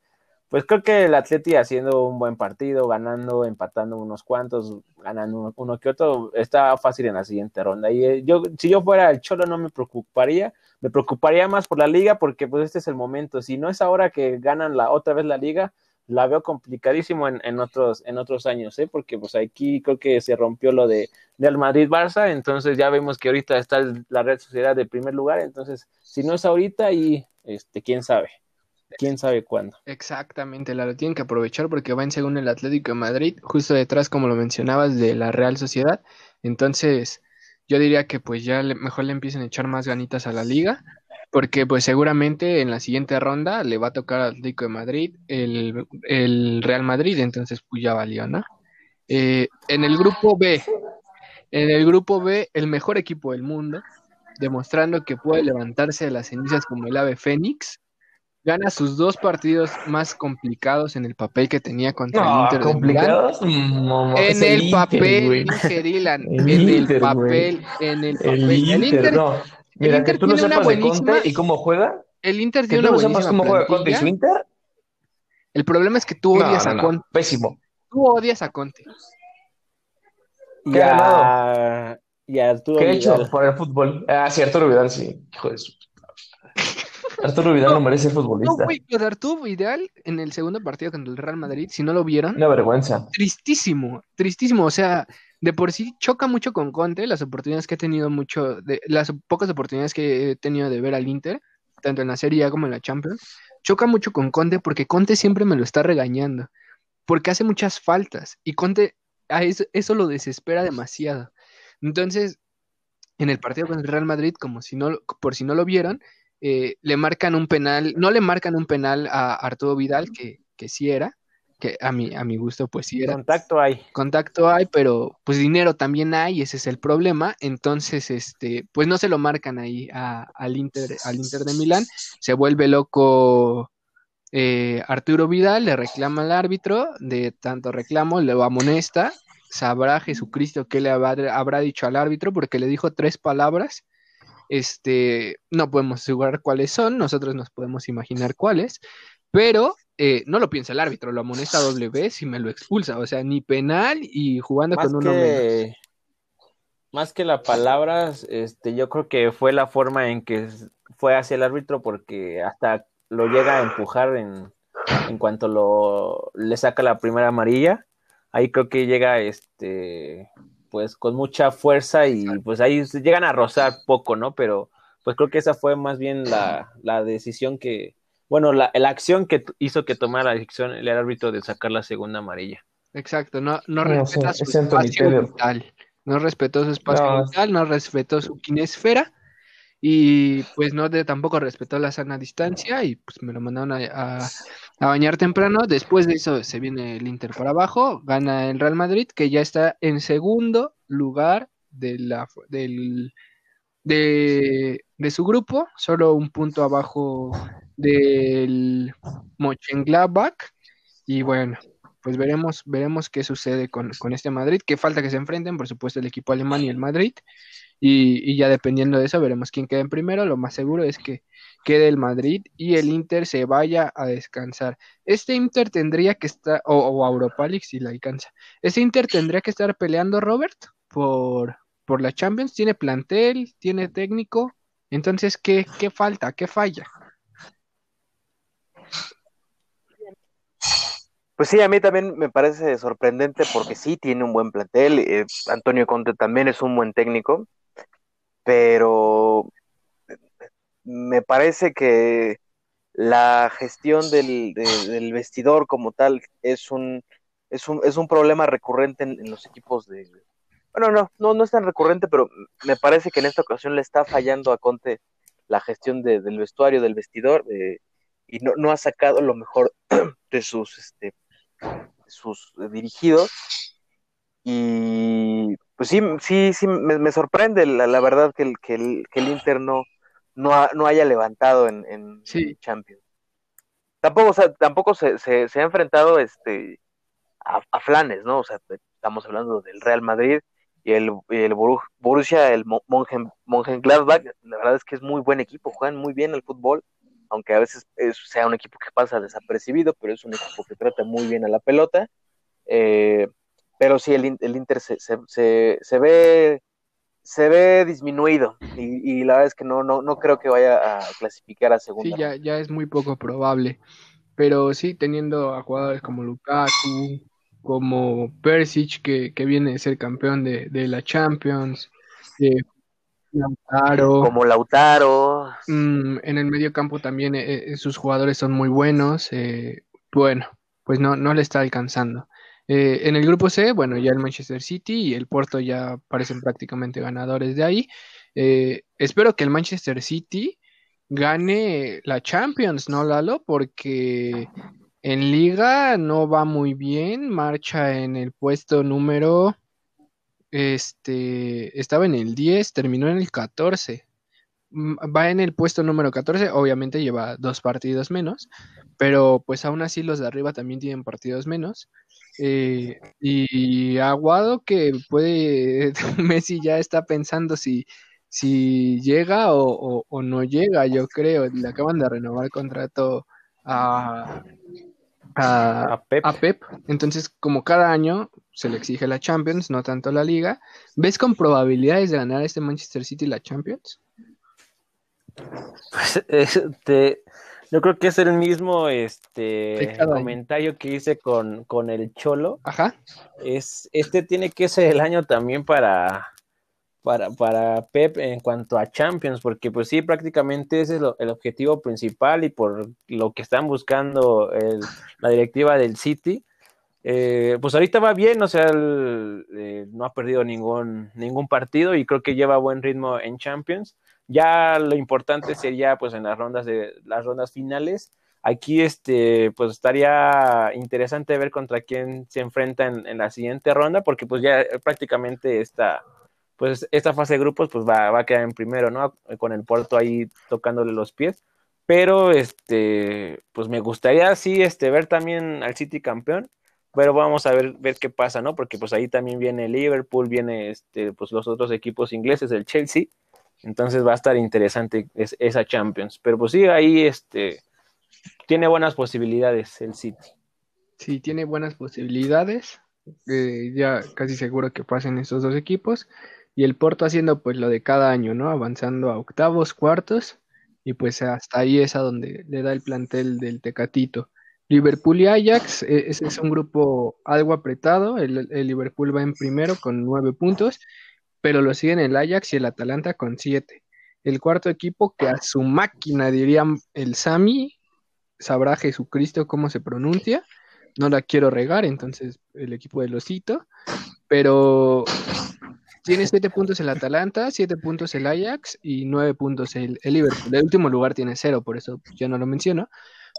pues creo que el Atleti haciendo un buen partido, ganando, empatando unos cuantos, ganando uno, uno que otro, está fácil en la siguiente ronda. Y eh, yo, si yo fuera el Cholo no me preocuparía, me preocuparía más por la liga porque pues este es el momento. Si no es ahora que ganan la otra vez la liga, la veo complicadísimo en, en otros en otros años, ¿eh? porque pues aquí creo que se rompió lo de del Madrid Barça, entonces ya vemos que ahorita está la Red Sociedad de primer lugar, entonces si no es ahorita y este quién sabe, quién sabe cuándo. Exactamente, Lalo, tienen que aprovechar porque va en segundo el Atlético de Madrid, justo detrás, como lo mencionabas, de la Real Sociedad. Entonces, yo diría que pues ya le- mejor le empiecen a echar más ganitas a la liga, porque pues seguramente en la siguiente ronda le va a tocar al Atlético de Madrid el, Real Madrid, entonces pues ya valió, ¿no? Eh, en el grupo B, en el grupo B, el mejor equipo del mundo, demostrando que puede levantarse de las cenizas como el ave Fénix, gana sus dos partidos más complicados en el papel que tenía contra el No, Inter de Milán. complicados. No, En el, Inter, papel, dije Dylan, El en el Inter, papel, en el papel. El El Inter, Inter, no. Mira, Inter que tú no tiene una sepas de buenísima- Conte y cómo juega, el Inter que tiene tú una no sepas cómo juega Conte y su. Inter, El problema es que tú odias no, a no, Conte. pésimo. Tú odias a Conte. Y ¿Qué ha a, y a Arturo ¿Qué ha hecho Vidal. por el fútbol? Ah, sí, Arturo Vidal, sí. Hijo de su... Arturo Vidal no merece ser No, futbolista. güey, de Arturo Vidal en el segundo partido contra el Real Madrid, si no lo vieron, Una vergüenza. tristísimo, tristísimo. O sea, de por sí choca mucho con Conte, las oportunidades que he tenido mucho, de, las pocas oportunidades que he tenido de ver al Inter, tanto en la Serie A como en la Champions, choca mucho con Conte porque Conte siempre me lo está regañando, porque hace muchas faltas y Conte a eso, eso lo desespera demasiado. Entonces, en el partido con el Real Madrid, como si no, por si no lo vieron, eh, le marcan un penal, no le marcan un penal a Arturo Vidal, que, que sí era, que a mi, a mi gusto pues sí era. Contacto hay. Contacto hay, pero pues dinero también hay, ese es el problema. Entonces, este, pues no se lo marcan ahí al, Inter, al Inter de Milán. Se vuelve loco eh, Arturo Vidal, le reclama al árbitro, de tanto reclamo, le amonesta. Sabrá Jesucristo qué le habrá, dicho al árbitro, porque le dijo tres palabras. Este, no podemos asegurar cuáles son, nosotros nos podemos imaginar cuáles, pero eh, no lo piensa el árbitro, lo amonesta doble vez y me lo expulsa. O sea, ni penal y jugando con uno menos. Más que la palabra, este, yo creo que fue la forma en que fue hacia el árbitro porque hasta lo llega a empujar en, en cuanto lo le saca la primera amarilla. Ahí creo que llega este pues con mucha fuerza y pues ahí llegan a rozar poco, ¿no? Pero pues creo que esa fue más bien la, la decisión que, bueno, la, la, acción que hizo que tomara la decisión el árbitro de sacar la segunda amarilla. Exacto, no, no, respeta su espacio vital, no respetó su espacio vital, no respetó su kinesfera y pues no de, tampoco respetó la sana distancia y pues me lo mandaron a, a, bañar temprano. Después de eso se viene el Inter por abajo, gana el Real Madrid que ya está en segundo lugar de la, del, de, su grupo, solo un punto abajo del Mönchengladbach y bueno, pues veremos, veremos qué sucede con, este Madrid, que falta que se enfrenten, por supuesto, el equipo alemán y el Madrid, y, ya dependiendo de eso veremos quién queda en primero, lo más seguro es que quede el Madrid y el Inter se vaya a descansar. Este Inter tendría que estar, o, o Europa League si la alcanza, este Inter tendría que estar peleando, Robert, por, por la Champions, tiene plantel, tiene técnico, entonces, ¿qué, qué falta? ¿Qué falla? Pues sí, a mí también me parece sorprendente porque sí tiene un buen plantel. Eh, Antonio Conte también es un buen técnico, pero me parece que la gestión del, vestidor como tal es un, es un, es un problema recurrente en, los equipos de... Bueno, no, no, no es tan recurrente, pero me parece que en esta ocasión le está fallando a Conte la gestión del vestuario, del vestidor, y no, no ha sacado lo mejor de sus este, sus dirigidos. Y pues sí, sí, sí, me, sorprende la, verdad que el, que el, que el Inter no, no, haya levantado en, en, Champions. Tampoco, tampoco se, se, ha enfrentado este a, flanes, ¿no? O sea, estamos hablando del Real Madrid y el, el Borussia, el Mönchengladbach, la verdad es que es muy buen equipo, juegan muy bien el fútbol aunque a veces sea un equipo que pasa desapercibido, pero es un equipo que trata muy bien a la pelota. Eh, pero sí, el, el Inter se, se, se, ve se ve disminuido y, la verdad es que no, no, no creo que vaya a clasificar a segunda. Sí, ya, ya es muy poco probable, pero sí teniendo a jugadores como Lukaku, como Persic, que, que viene de ser campeón de, de la Champions, eh, Lautaro. Como Lautaro. Mm, en el medio campo también eh, eh, sus jugadores son muy buenos. Eh, bueno, pues no, no le está alcanzando. En el grupo C, bueno, ya el Manchester City y el Porto ya parecen prácticamente ganadores de ahí. espero que el Manchester City gane la Champions, ¿no, Lalo? Porque en liga no va muy bien, marcha en el puesto número este, estaba en el 10, terminó en el 14. Mm, va en el puesto número 14, obviamente lleva dos partidos menos, pero pues aún así los de arriba también tienen partidos menos. Eh, y Aguado que puede, Messi ya está pensando si, si llega o, no llega, yo creo. Le acaban de renovar el contrato a, a, a, Pep. Entonces, como cada año se le exige la Champions, no tanto la Liga, ¿ves con probabilidades de ganar este Manchester City la Champions? Pues, este, yo creo que es el mismo este comentario que hice con, con el Cholo. Ajá. Es, este tiene que ser el año también para, para, para Pep en cuanto a Champions, porque pues sí, prácticamente ese es el objetivo principal y por lo que están buscando la directiva del City, eh, pues ahorita va bien, o sea, eh, no ha perdido ningún, ningún partido y creo que lleva buen ritmo en Champions. Ya lo importante sería pues en las rondas de las rondas finales. Aquí este pues estaría interesante ver contra quién se enfrenta en, la siguiente ronda, porque pues ya prácticamente esta, pues esta fase de grupos pues va, va a quedar en primero, ¿no? Con el Porto ahí tocándole los pies. Pero este, pues me gustaría sí este, ver también al City campeón pero vamos a ver, ver qué pasa, ¿no? Porque pues ahí también viene Liverpool, viene este, pues los otros equipos ingleses, el Chelsea, entonces va a estar interesante esa Champions. Pero pues sí, ahí este, tiene buenas posibilidades el City. Sí, tiene buenas posibilidades. Eh, ya casi seguro que pasen estos dos equipos. Y el Porto haciendo pues lo de cada año, ¿no? Avanzando a octavos, cuartos. Y pues hasta ahí es a donde le da el plantel del Tecatito. Liverpool y Ajax, e, es un grupo algo apretado. El, Liverpool va en primero con nueve puntos, pero lo siguen el Ajax y el Atalanta con siete. El cuarto equipo, que a su máquina dirían el Sami, sabrá Jesucristo cómo se pronuncia. No la quiero regar, entonces el equipo de Losito. Pero tiene siete puntos el Atalanta, siete puntos el Ajax y nueve puntos el, el Liverpool. El último lugar tiene cero, por eso ya no lo menciono.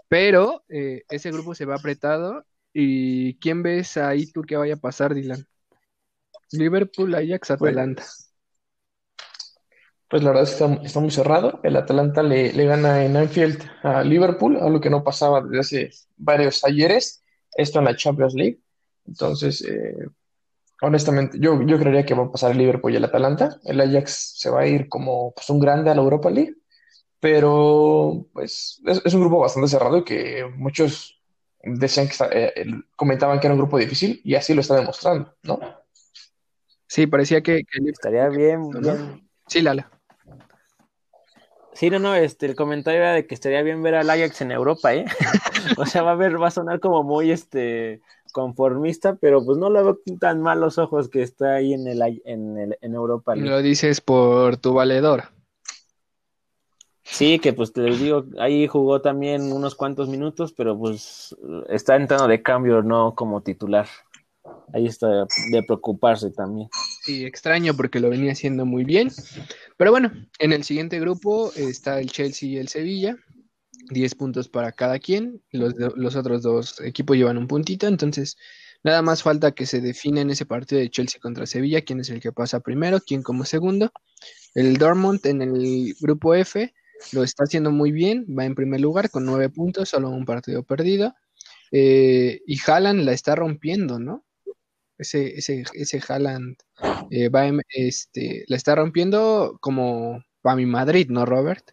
Pero eh, ese grupo se va apretado. ¿Y quién ves ahí tú que vaya a pasar, Dylan? Liverpool, Ajax, pues, Atalanta. Pues, la verdad es que está, muy cerrado. El Atalanta le, gana en Anfield a Liverpool, algo que no pasaba desde hace varios ayeres. Esto en la Champions League. Entonces, eh, honestamente, yo, yo creería que va a pasar el Liverpool y el Atalanta. El Ajax se va a ir como pues, un grande a la Europa League pero pues es, un grupo bastante cerrado y que muchos decían que eh, comentaban que era un grupo difícil y así lo está demostrando, ¿no? Sí, parecía que, estaría bien, Sí, Lala. Sí, no, no, este, el comentario era de que estaría bien ver al Ajax en Europa, ¿eh? o sea, va a ver, va a sonar como muy, este, conformista, pero pues no lo veo tan mal los ojos que está ahí en el, en, el, en Europa. Lo dices por tu valedor. Sí, que pues te digo, ahí jugó también unos cuantos minutos, pero pues está entrando de cambio, no como titular. Ahí está de preocuparse también. Sí, extraño porque lo venía haciendo muy bien. Pero bueno, en el siguiente grupo está el Chelsea y el Sevilla. 10 puntos para cada quien. Los, los otros dos equipos llevan un puntito. Entonces, nada más falta que se defina en ese partido de Chelsea contra Sevilla quién es el que pasa primero, quién como segundo. El Dortmund en el grupo F lo está haciendo muy bien, va en primer lugar con nueve puntos, solo un partido perdido. Eh, y Haaland la está rompiendo, ¿no? Ese, ese, ese Haaland eh, va este, está rompiendo como para mi Madrid, ¿no, Robert?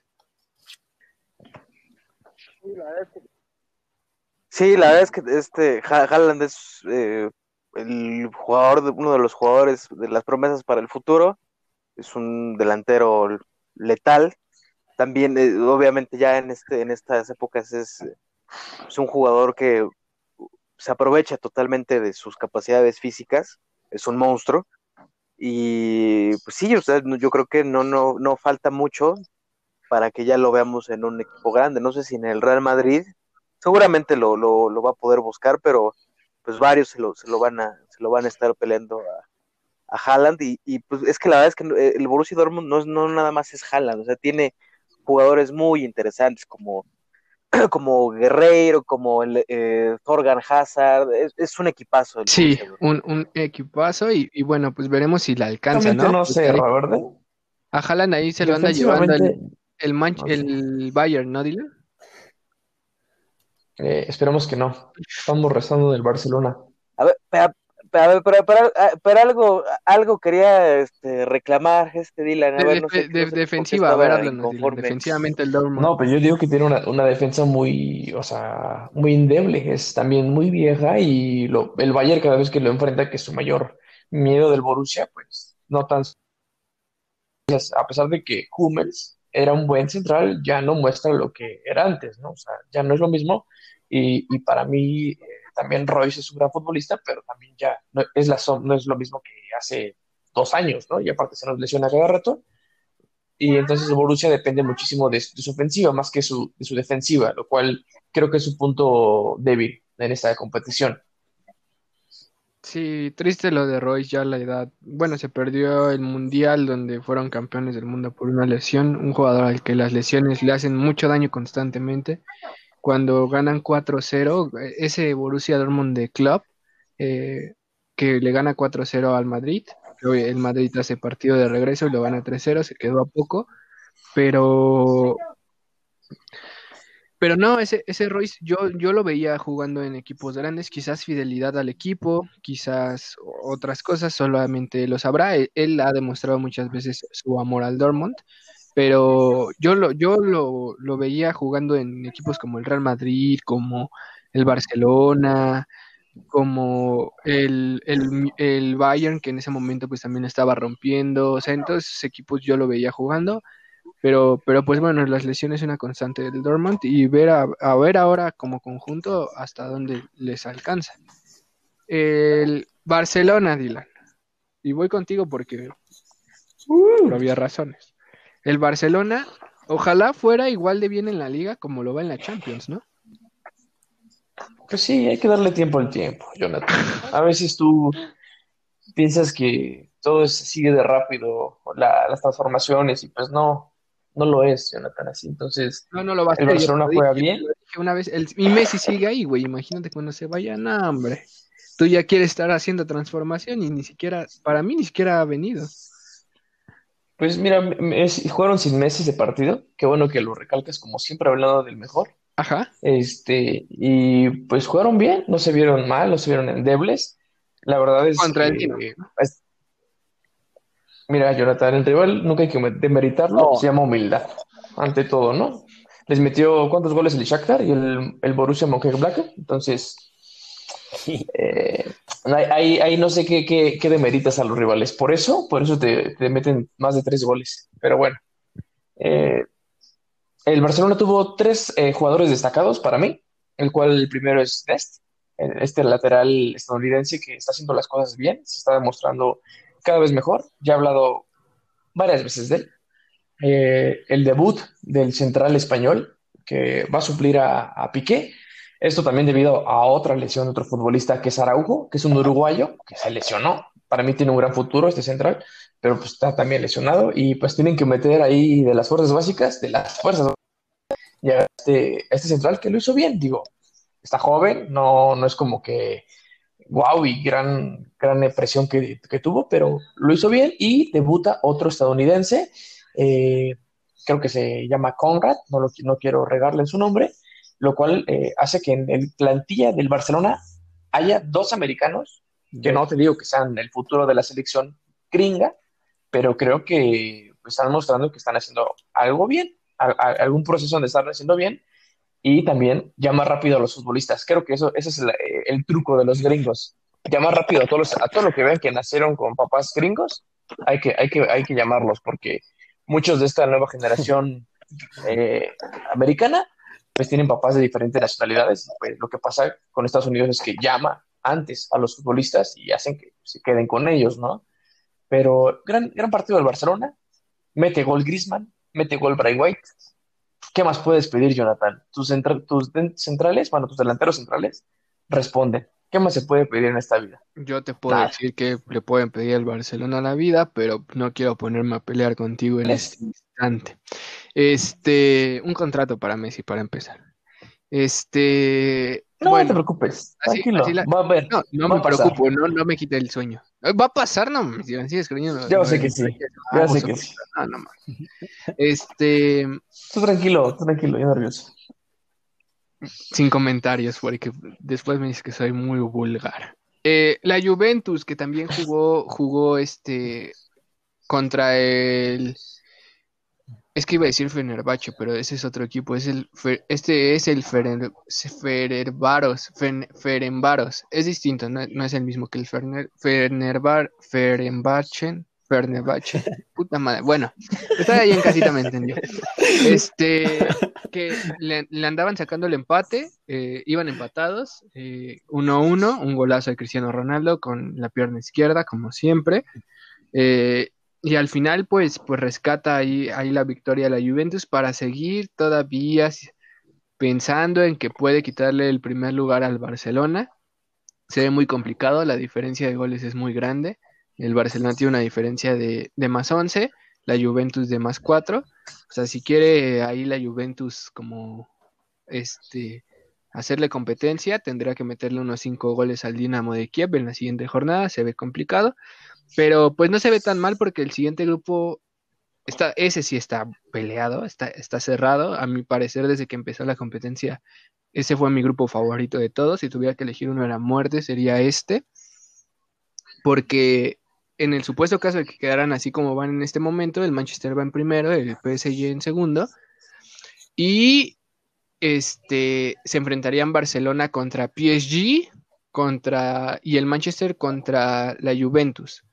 Sí, la verdad es que este Haaland es eh, el jugador, uno de los jugadores de las promesas para el futuro. Es un delantero letal, también, eh, obviamente, ya en, este, en estas épocas es, es, un jugador que se aprovecha totalmente de sus capacidades físicas, es un monstruo. Y pues sí, yo creo que no, no, no falta mucho para que ya lo veamos en un equipo grande. No sé si en el Real Madrid, seguramente lo, lo, va a poder buscar, pero pues varios se lo, se lo, van, a, se lo van a estar peleando a, a Haaland. Y, y, pues es que la verdad es que eh, el Borussia Dortmund no, no nada más es Haaland, o sea, tiene jugadores muy interesantes como, como Guerreiro, como el eh, Thorgan Hazard, es, un equipazo. Sí, un, un, equipazo y, y, bueno, pues veremos si la alcanza, ¿no? no sé, Robert. A Haaland ahí se lo anda llevando el, el, el Bayern, ¿no, Dylan? Eh, esperemos que no. Estamos rezando del Barcelona. A ver, pero, pero, ah, pero, algo, algo quería este, reclamar este Dylan. A ver, no sé, defensiva, a ver, háblanos, defensivamente el Dortmund. No, pero yo digo que tiene una, una, defensa muy, o sea, muy endeble, es también muy vieja y lo, el Bayern cada vez que lo enfrenta, que es su mayor miedo del Borussia, pues no tan... A pesar de que Hummels era un buen central, ya no muestra lo que era antes, ¿no? O sea, ya no es lo mismo y, y para mí también Royce es un gran futbolista, pero también ya no es, la, no es lo mismo que hace dos años, ¿no? Y aparte se nos lesiona cada rato. Y entonces Borussia depende muchísimo de, su ofensiva más que su, de su defensiva, lo cual creo que es su punto débil en esta competición. Sí, triste lo de Royce ya a la edad. Bueno, se perdió el mundial donde fueron campeones del mundo por una lesión. Un jugador al que las lesiones le hacen mucho daño constantemente. Cuando ganan 4-0, ese Borussia Dortmund de Club, eh, que le gana 4-0 al Madrid. El Madrid hace partido de regreso y lo gana 3-0, se quedó a poco. Pero pero no, ese, ese Royce yo, yo lo veía jugando en equipos grandes, quizás fidelidad al equipo, quizás otras cosas, solamente lo sabrá. Él, él ha demostrado muchas veces su amor al Dortmund, pero yo lo, yo lo, lo veía jugando en equipos como el Real Madrid, como el Barcelona, como el, el, el, Bayern, que en ese momento pues también estaba rompiendo, o sea, en todos esos equipos yo lo veía jugando, pero, pero pues bueno, las lesiones es una constante del Dortmund y ver a, a, ver ahora como conjunto hasta dónde les alcanza. El Barcelona, Dylan. Y voy contigo porque uh, por había razones. El Barcelona, ojalá fuera igual de bien en la liga como lo va en la Champions, ¿no? Pues sí, hay que darle tiempo al tiempo, Jonathan. A veces tú piensas que todo sigue de rápido, la, las transformaciones, y pues no, no lo es, Jonathan, así. Entonces, no, no lo va a el Barcelona juega bien. Una vez, el, y Messi sigue ahí, güey. Imagínate cuando se vaya, no, hombre. Tú ya quieres estar haciendo transformación y ni siquiera, para mí ni siquiera ha venido. Pues mira, es, jugaron sin Messi ese partido. Qué bueno que lo recalcas, como siempre hablando del mejor. Ajá. Este, y pues jugaron bien, no se vieron mal, no se vieron endebles. La verdad es Contra que, el es, Mira, Jonathan, el rival nunca hay que demeritarlo, No. se llama humildad, ante todo, ¿no? Les metió cuántos goles el Shakhtar y el, el Borussia Mönchengladbach, entonces eh, ahí, no sé qué, qué, qué demeritas a los rivales, por eso, por eso te, te meten más de tres goles, pero bueno. Eh, el Barcelona tuvo tres eh, jugadores destacados para mí, el cual el primero es Dest, eh, este lateral estadounidense que está haciendo las cosas bien, se está demostrando cada vez mejor. Ya he hablado varias veces de él. El debut del central español que va a suplir a, a Piqué. Esto también debido a otra lesión de otro futbolista que es Araujo, que es un uruguayo que se lesionó. Para mí tiene un gran futuro este central, pero pues está también lesionado y pues tienen que meter ahí de las fuerzas básicas, de las fuerzas y a este, este central que lo hizo bien, digo, está joven, no, no es como que wow y gran, gran presión que, que tuvo, pero lo hizo bien y debuta otro estadounidense, eh, creo que se llama Conrad, no, lo, no quiero regarle su nombre, lo cual eh, hace que en el plantilla del Barcelona haya dos americanos, que no te digo que sean el futuro de la selección gringa, pero creo que están mostrando que están haciendo algo bien, a, a, algún proceso donde están haciendo bien, y también llama rápido a los futbolistas. Creo que eso, ese es el, el truco de los gringos. Llamar rápido a todos, a todos los que ven que nacieron con papás gringos, hay que, hay que, hay que llamarlos, porque muchos de esta nueva generación eh, americana, pues tienen papás de diferentes nacionalidades. Pues lo que pasa con Estados Unidos es que llama antes a los futbolistas y hacen que se queden con ellos, ¿no? Pero gran, gran partido del Barcelona, mete gol Griezmann, mete gol Bray White, ¿Qué más puedes pedir, Jonathan? Tus, centra tus centrales, bueno, tus delanteros centrales, responden. ¿Qué más se puede pedir en esta vida? Yo te puedo Nada. decir que le pueden pedir al Barcelona la vida, pero no quiero ponerme a pelear contigo en este instante. Este, un contrato para Messi para empezar. Este, no bueno, te preocupes, así- tranquilo, así la- va a ver. no, me preocupo, no, no me quite el sueño. Va a pasar, no, me sigues creyendo. Yo no, sé que sí, yo sé que sí. no, no. Este, Tú tranquilo, tú tranquilo, yo nervioso. sin comentarios, porque después me dices que soy muy vulgar. Eh, la Juventus, que también jugó, jugó este contra el. Es que iba a decir Fenerbahce, pero ese es otro equipo. Es el, este es el Fener, Ferenbaros, Fen- Ferenbaros. Es distinto, no, no es el mismo que el Ferner, Fenerbar, Ferenbachen, Fenerbahce. Puta madre. Bueno, está ahí en casita, me entendió. Este, que le, le andaban sacando el empate, eh, iban empatados, eh, 1-1, un golazo de Cristiano Ronaldo con la pierna izquierda, como siempre. Eh, y al final, pues, pues rescata ahí, ahí la victoria a la Juventus para seguir todavía pensando en que puede quitarle el primer lugar al Barcelona. se ve muy complicado, la diferencia de goles es muy grande. El Barcelona tiene una diferencia de, de más 11, la Juventus de más 4. O sea, si quiere ahí la Juventus como este hacerle competencia, tendrá que meterle unos 5 goles al Dinamo de Kiev en la siguiente jornada, se ve complicado, pero pues no se ve tan mal porque el siguiente grupo está, ese sí está peleado, está, está cerrado, a mi parecer desde que empezó la competencia, ese fue mi grupo favorito de todos, si tuviera que elegir uno de la muerte sería este, porque en el supuesto caso de que quedaran así como van en este momento, el Manchester va en primero, el PSG en segundo, y este, se enfrentarían Barcelona contra PSG contra, y el Manchester contra la Juventus.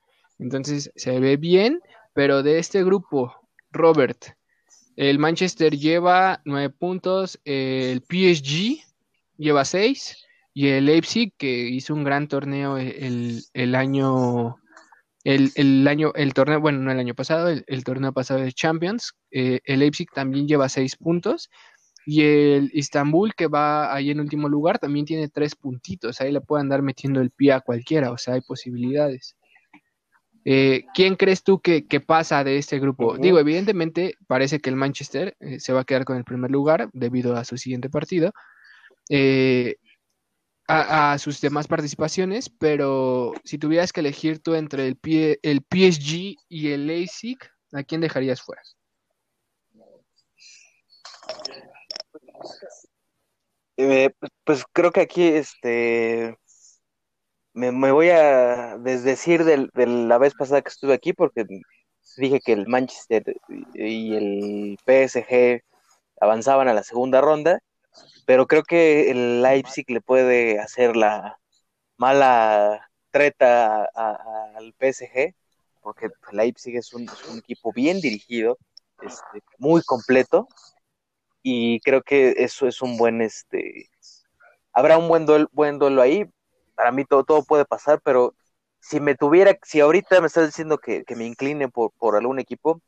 Entonces se ve bien, pero de este grupo, Robert, el Manchester lleva nueve puntos, el PSG lleva seis y el Leipzig, que hizo un gran torneo el, el año, el, año, el torneo, bueno, no el año pasado, el, torneo pasado de Champions, eh, el Leipzig también lleva seis puntos y el Istanbul, que va ahí en último lugar, también tiene tres puntitos. Ahí le puede andar metiendo el pie a cualquiera, o sea, hay posibilidades. Eh, ¿Quién crees tú que, pasa de este grupo? Digo, evidentemente parece que el Manchester eh, se va a quedar con el primer lugar debido a su siguiente partido, eh, a, sus demás participaciones, pero si tuvieras que elegir tú entre el, pie, el PSG y el Leipzig, ¿a quién dejarías fuera? Eh, pues creo que aquí este me, voy a desdecir de, la vez pasada que estuve aquí porque dije que el Manchester y el PSG avanzaban a la segunda ronda, pero creo que el Leipzig le puede hacer la mala treta al PSG, porque Leipzig es un, es un equipo bien dirigido, este, muy completo, y creo que eso es un buen, este, habrá un buen duelo, buen duelo ahí, para mí todo, todo puede pasar, pero si me tuviera, si ahorita me estás diciendo que, me incline por, por, algún equipo,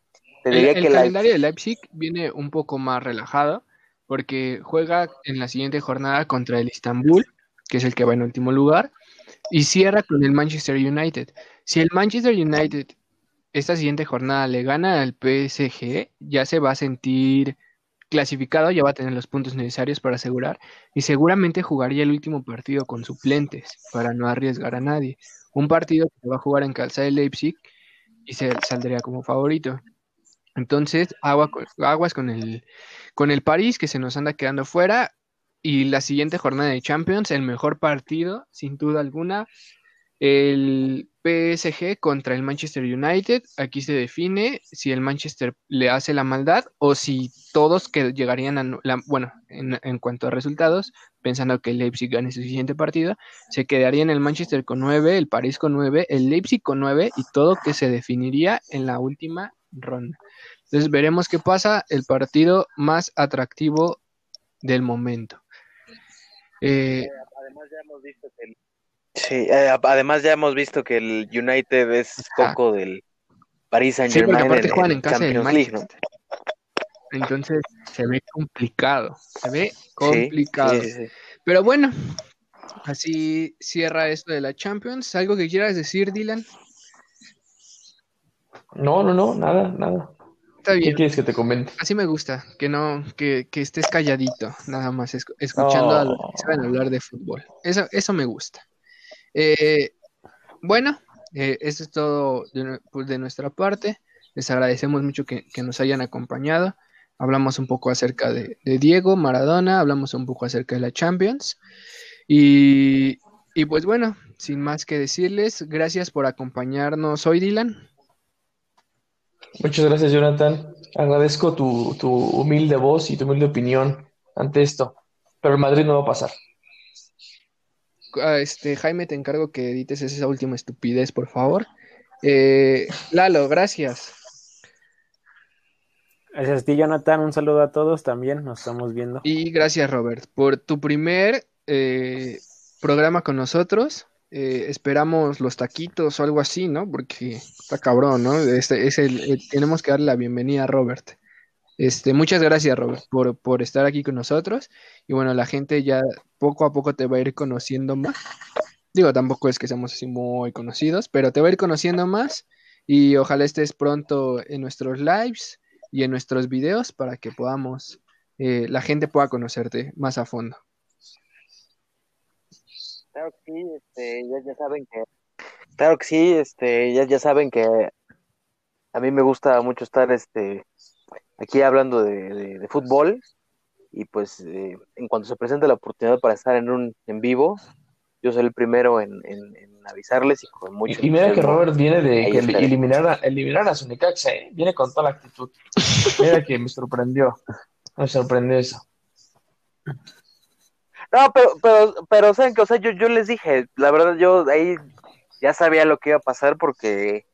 te diría que el calendario de Leipzig viene un poco más relajado, porque juega en la siguiente jornada contra el Istanbul, que es el que va en último lugar, y cierra con el Manchester United. Si el Manchester United esta siguiente jornada le gana al PSG, ya se va a sentir clasificado ya va a tener los puntos necesarios para asegurar y seguramente jugaría el último partido con suplentes para no arriesgar a nadie. Un partido que va a jugar en calza de Leipzig y se saldría como favorito. Entonces, agua, aguas con el, con el París que se nos anda quedando fuera y la siguiente jornada de Champions, el mejor partido, sin duda alguna, el PSG contra el Manchester United, aquí se define si el Manchester le hace la maldad o si todos que llegarían a, bueno, en, cuanto a resultados, pensando que el Leipzig gane su siguiente partido, se quedaría en el Manchester con 9, el París con 9, el Leipzig con 9 y todo que se definiría en la última ronda. Entonces veremos qué pasa, el partido más atractivo del momento. Eh, además ya hemos visto que Sí, eh, además ya hemos visto que el United es poco del Paris Saint Germain en, casa Entonces se ve complicado, se ve complicado. Pero bueno, así cierra esto de la Champions. ¿Algo que quieras decir, Dylan? No, no, no, nada, nada. Está bien. ¿Qué quieres que te comente? Así me gusta, que no, que, que estés calladito, nada más, escuchando a los que saben hablar de fútbol. Eso, eso me gusta. Eh, bueno, eh, eso es todo pues, de, nuestra parte. Les agradecemos mucho que, nos hayan acompañado. Hablamos un poco acerca de, Diego Maradona, hablamos un poco acerca de la Champions. Y, pues bueno, sin más que decirles, gracias por acompañarnos hoy, Dylan. Muchas gracias, Jonathan. Agradezco tu, tu humilde voz y tu humilde opinión ante esto. Pero el Madrid no va a pasar este, Jaime, te encargo que edites esa última estupidez, por favor. Eh, Lalo, gracias. Gracias a ti, Jonathan. Un saludo a todos también. Nos estamos viendo. Y gracias, Robert, por tu primer eh, programa con nosotros. Eh, esperamos los taquitos o algo así, ¿no? Porque está cabrón, ¿no? Este, es el, tenemos que darle la bienvenida a Robert. Este, muchas gracias, Robert, por, por estar aquí con nosotros. Y bueno, la gente ya poco a poco te va a ir conociendo más. Digo, tampoco es que seamos así muy conocidos, pero te voy a ir conociendo más y ojalá estés pronto en nuestros lives y en nuestros videos para que podamos, eh, la gente pueda conocerte más a fondo. Claro que sí, este, ya, ya saben que, claro que sí, este, ya, ya saben que a mí me gusta mucho estar, este, aquí hablando de, de- de fútbol y pues eh, en cuanto se presente la oportunidad para estar en un en vivo, yo soy el primero en, en- en avisarles y con mucho Y, y mira que. Robert viene de que eliminar a, eliminar a su Necaxa, ¿eh? Viene con toda la actitud. Mira que me sorprendió. Me sorprendió eso. No, pero, pero, pero saben que, o sea, yo, yo les dije, la verdad, yo ahí ya sabía lo que iba a pasar porque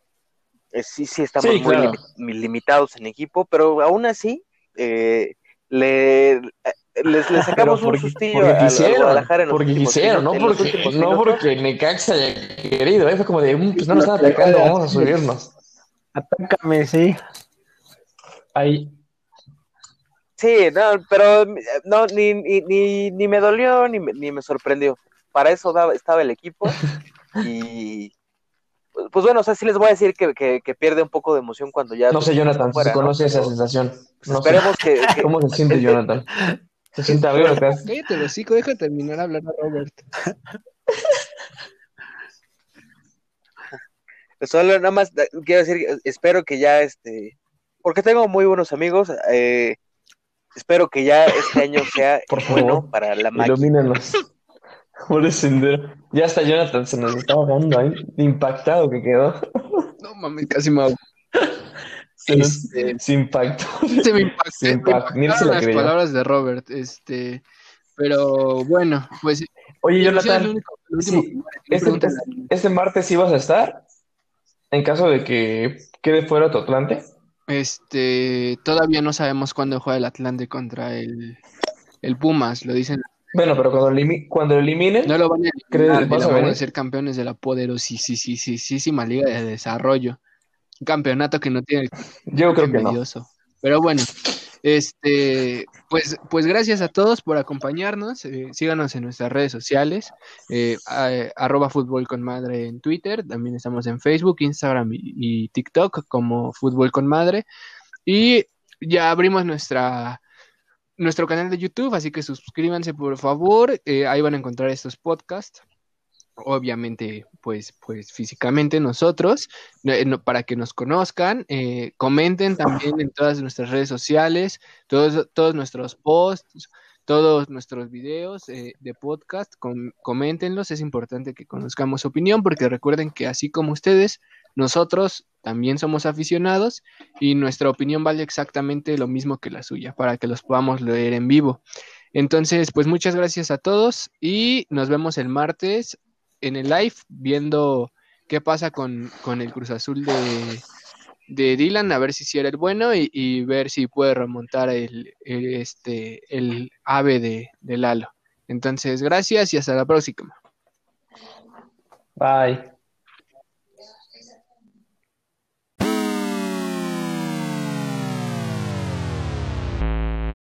sí, sí estamos Sí, muy claro. limitados en equipo, pero aún así eh, le, eh, les, sacamos un sustillo porque quisieron, Guadalajara en los porque últimos quisieron, no porque, no porque Necaxa haya querido, ¿eh? Fue como de, "Mm, pues no nos están atacando, vamos a subirnos. Atácame, sí. Ahí, Sí, no, pero eh, no, ni, ni, ni, ni me dolió ni me, ni me sorprendió. Para eso daba- estaba el equipo y pues, pues bueno, o sea, sí les voy a decir que, que, que pierde un poco de emoción cuando ya no sé, Jonathan, si fuera, conoce esa sensación. pues, No sé. esperemos que, que- ¿Cómo se siente, Jonathan? ¿Se siente algo acá? Cállate, hocico, deja terminar hablar a Robert. Solo nada más quiero decir, espero que ya este, porque tengo muy buenos amigos, eh, espero que ya este año sea Por favor, bueno para la máquina. Ilumínanos. Por el sendero. Ya hasta Jonathan se nos está bajando ahí, impactado que quedó. No mames, casi me hago. Se, nos, Este- se impactó. Se me impactó- Se me impactó, impactaron la las creyó. palabras de Robert, este, pero bueno, pues Oye, el Jonathan, único- el último sí, que me este, este- este martes ibas a estar en caso de que quede fuera tu Atlante. Este, todavía no sabemos cuándo juega el Atlante contra el, el Pumas, lo dicen. Bueno, pero cuando, elimi- cuando lo eliminen, No lo van a ¿crees eliminar vas la a ser campeones de la poderosísima liga de desarrollo. Un campeonato que no tiene yo creo que no. Pero bueno, este, pues, pues gracias a todos por acompañarnos. eh, síganos en nuestras redes sociales, eh, a- arroba fútbol con madre en Twitter, también estamos en Facebook, Instagram y, y TikTok como fútbol con madre. Y ya abrimos nuestra nuestro canal de YouTube, así que suscríbanse por favor. eh, ahí van a encontrar estos podcasts. Obviamente, pues, pues físicamente nosotros, eh, para que nos conozcan, eh, comenten también en todas nuestras redes sociales, todos, todos nuestros posts, todos nuestros videos eh, de podcast, com- coméntenlos, es importante que conozcamos su opinión, porque recuerden que así como ustedes, nosotros también somos aficionados y nuestra opinión vale exactamente lo mismo que la suya, para que los podamos leer en vivo. Entonces, pues muchas gracias a todos y nos vemos el martes en el live viendo qué pasa con, con el Cruz Azul de, de Dylan, a ver si sí era el bueno y, ver si puede remontar el, el, este, el ave de, de Lalo. Entonces, gracias y hasta la próxima. Bye.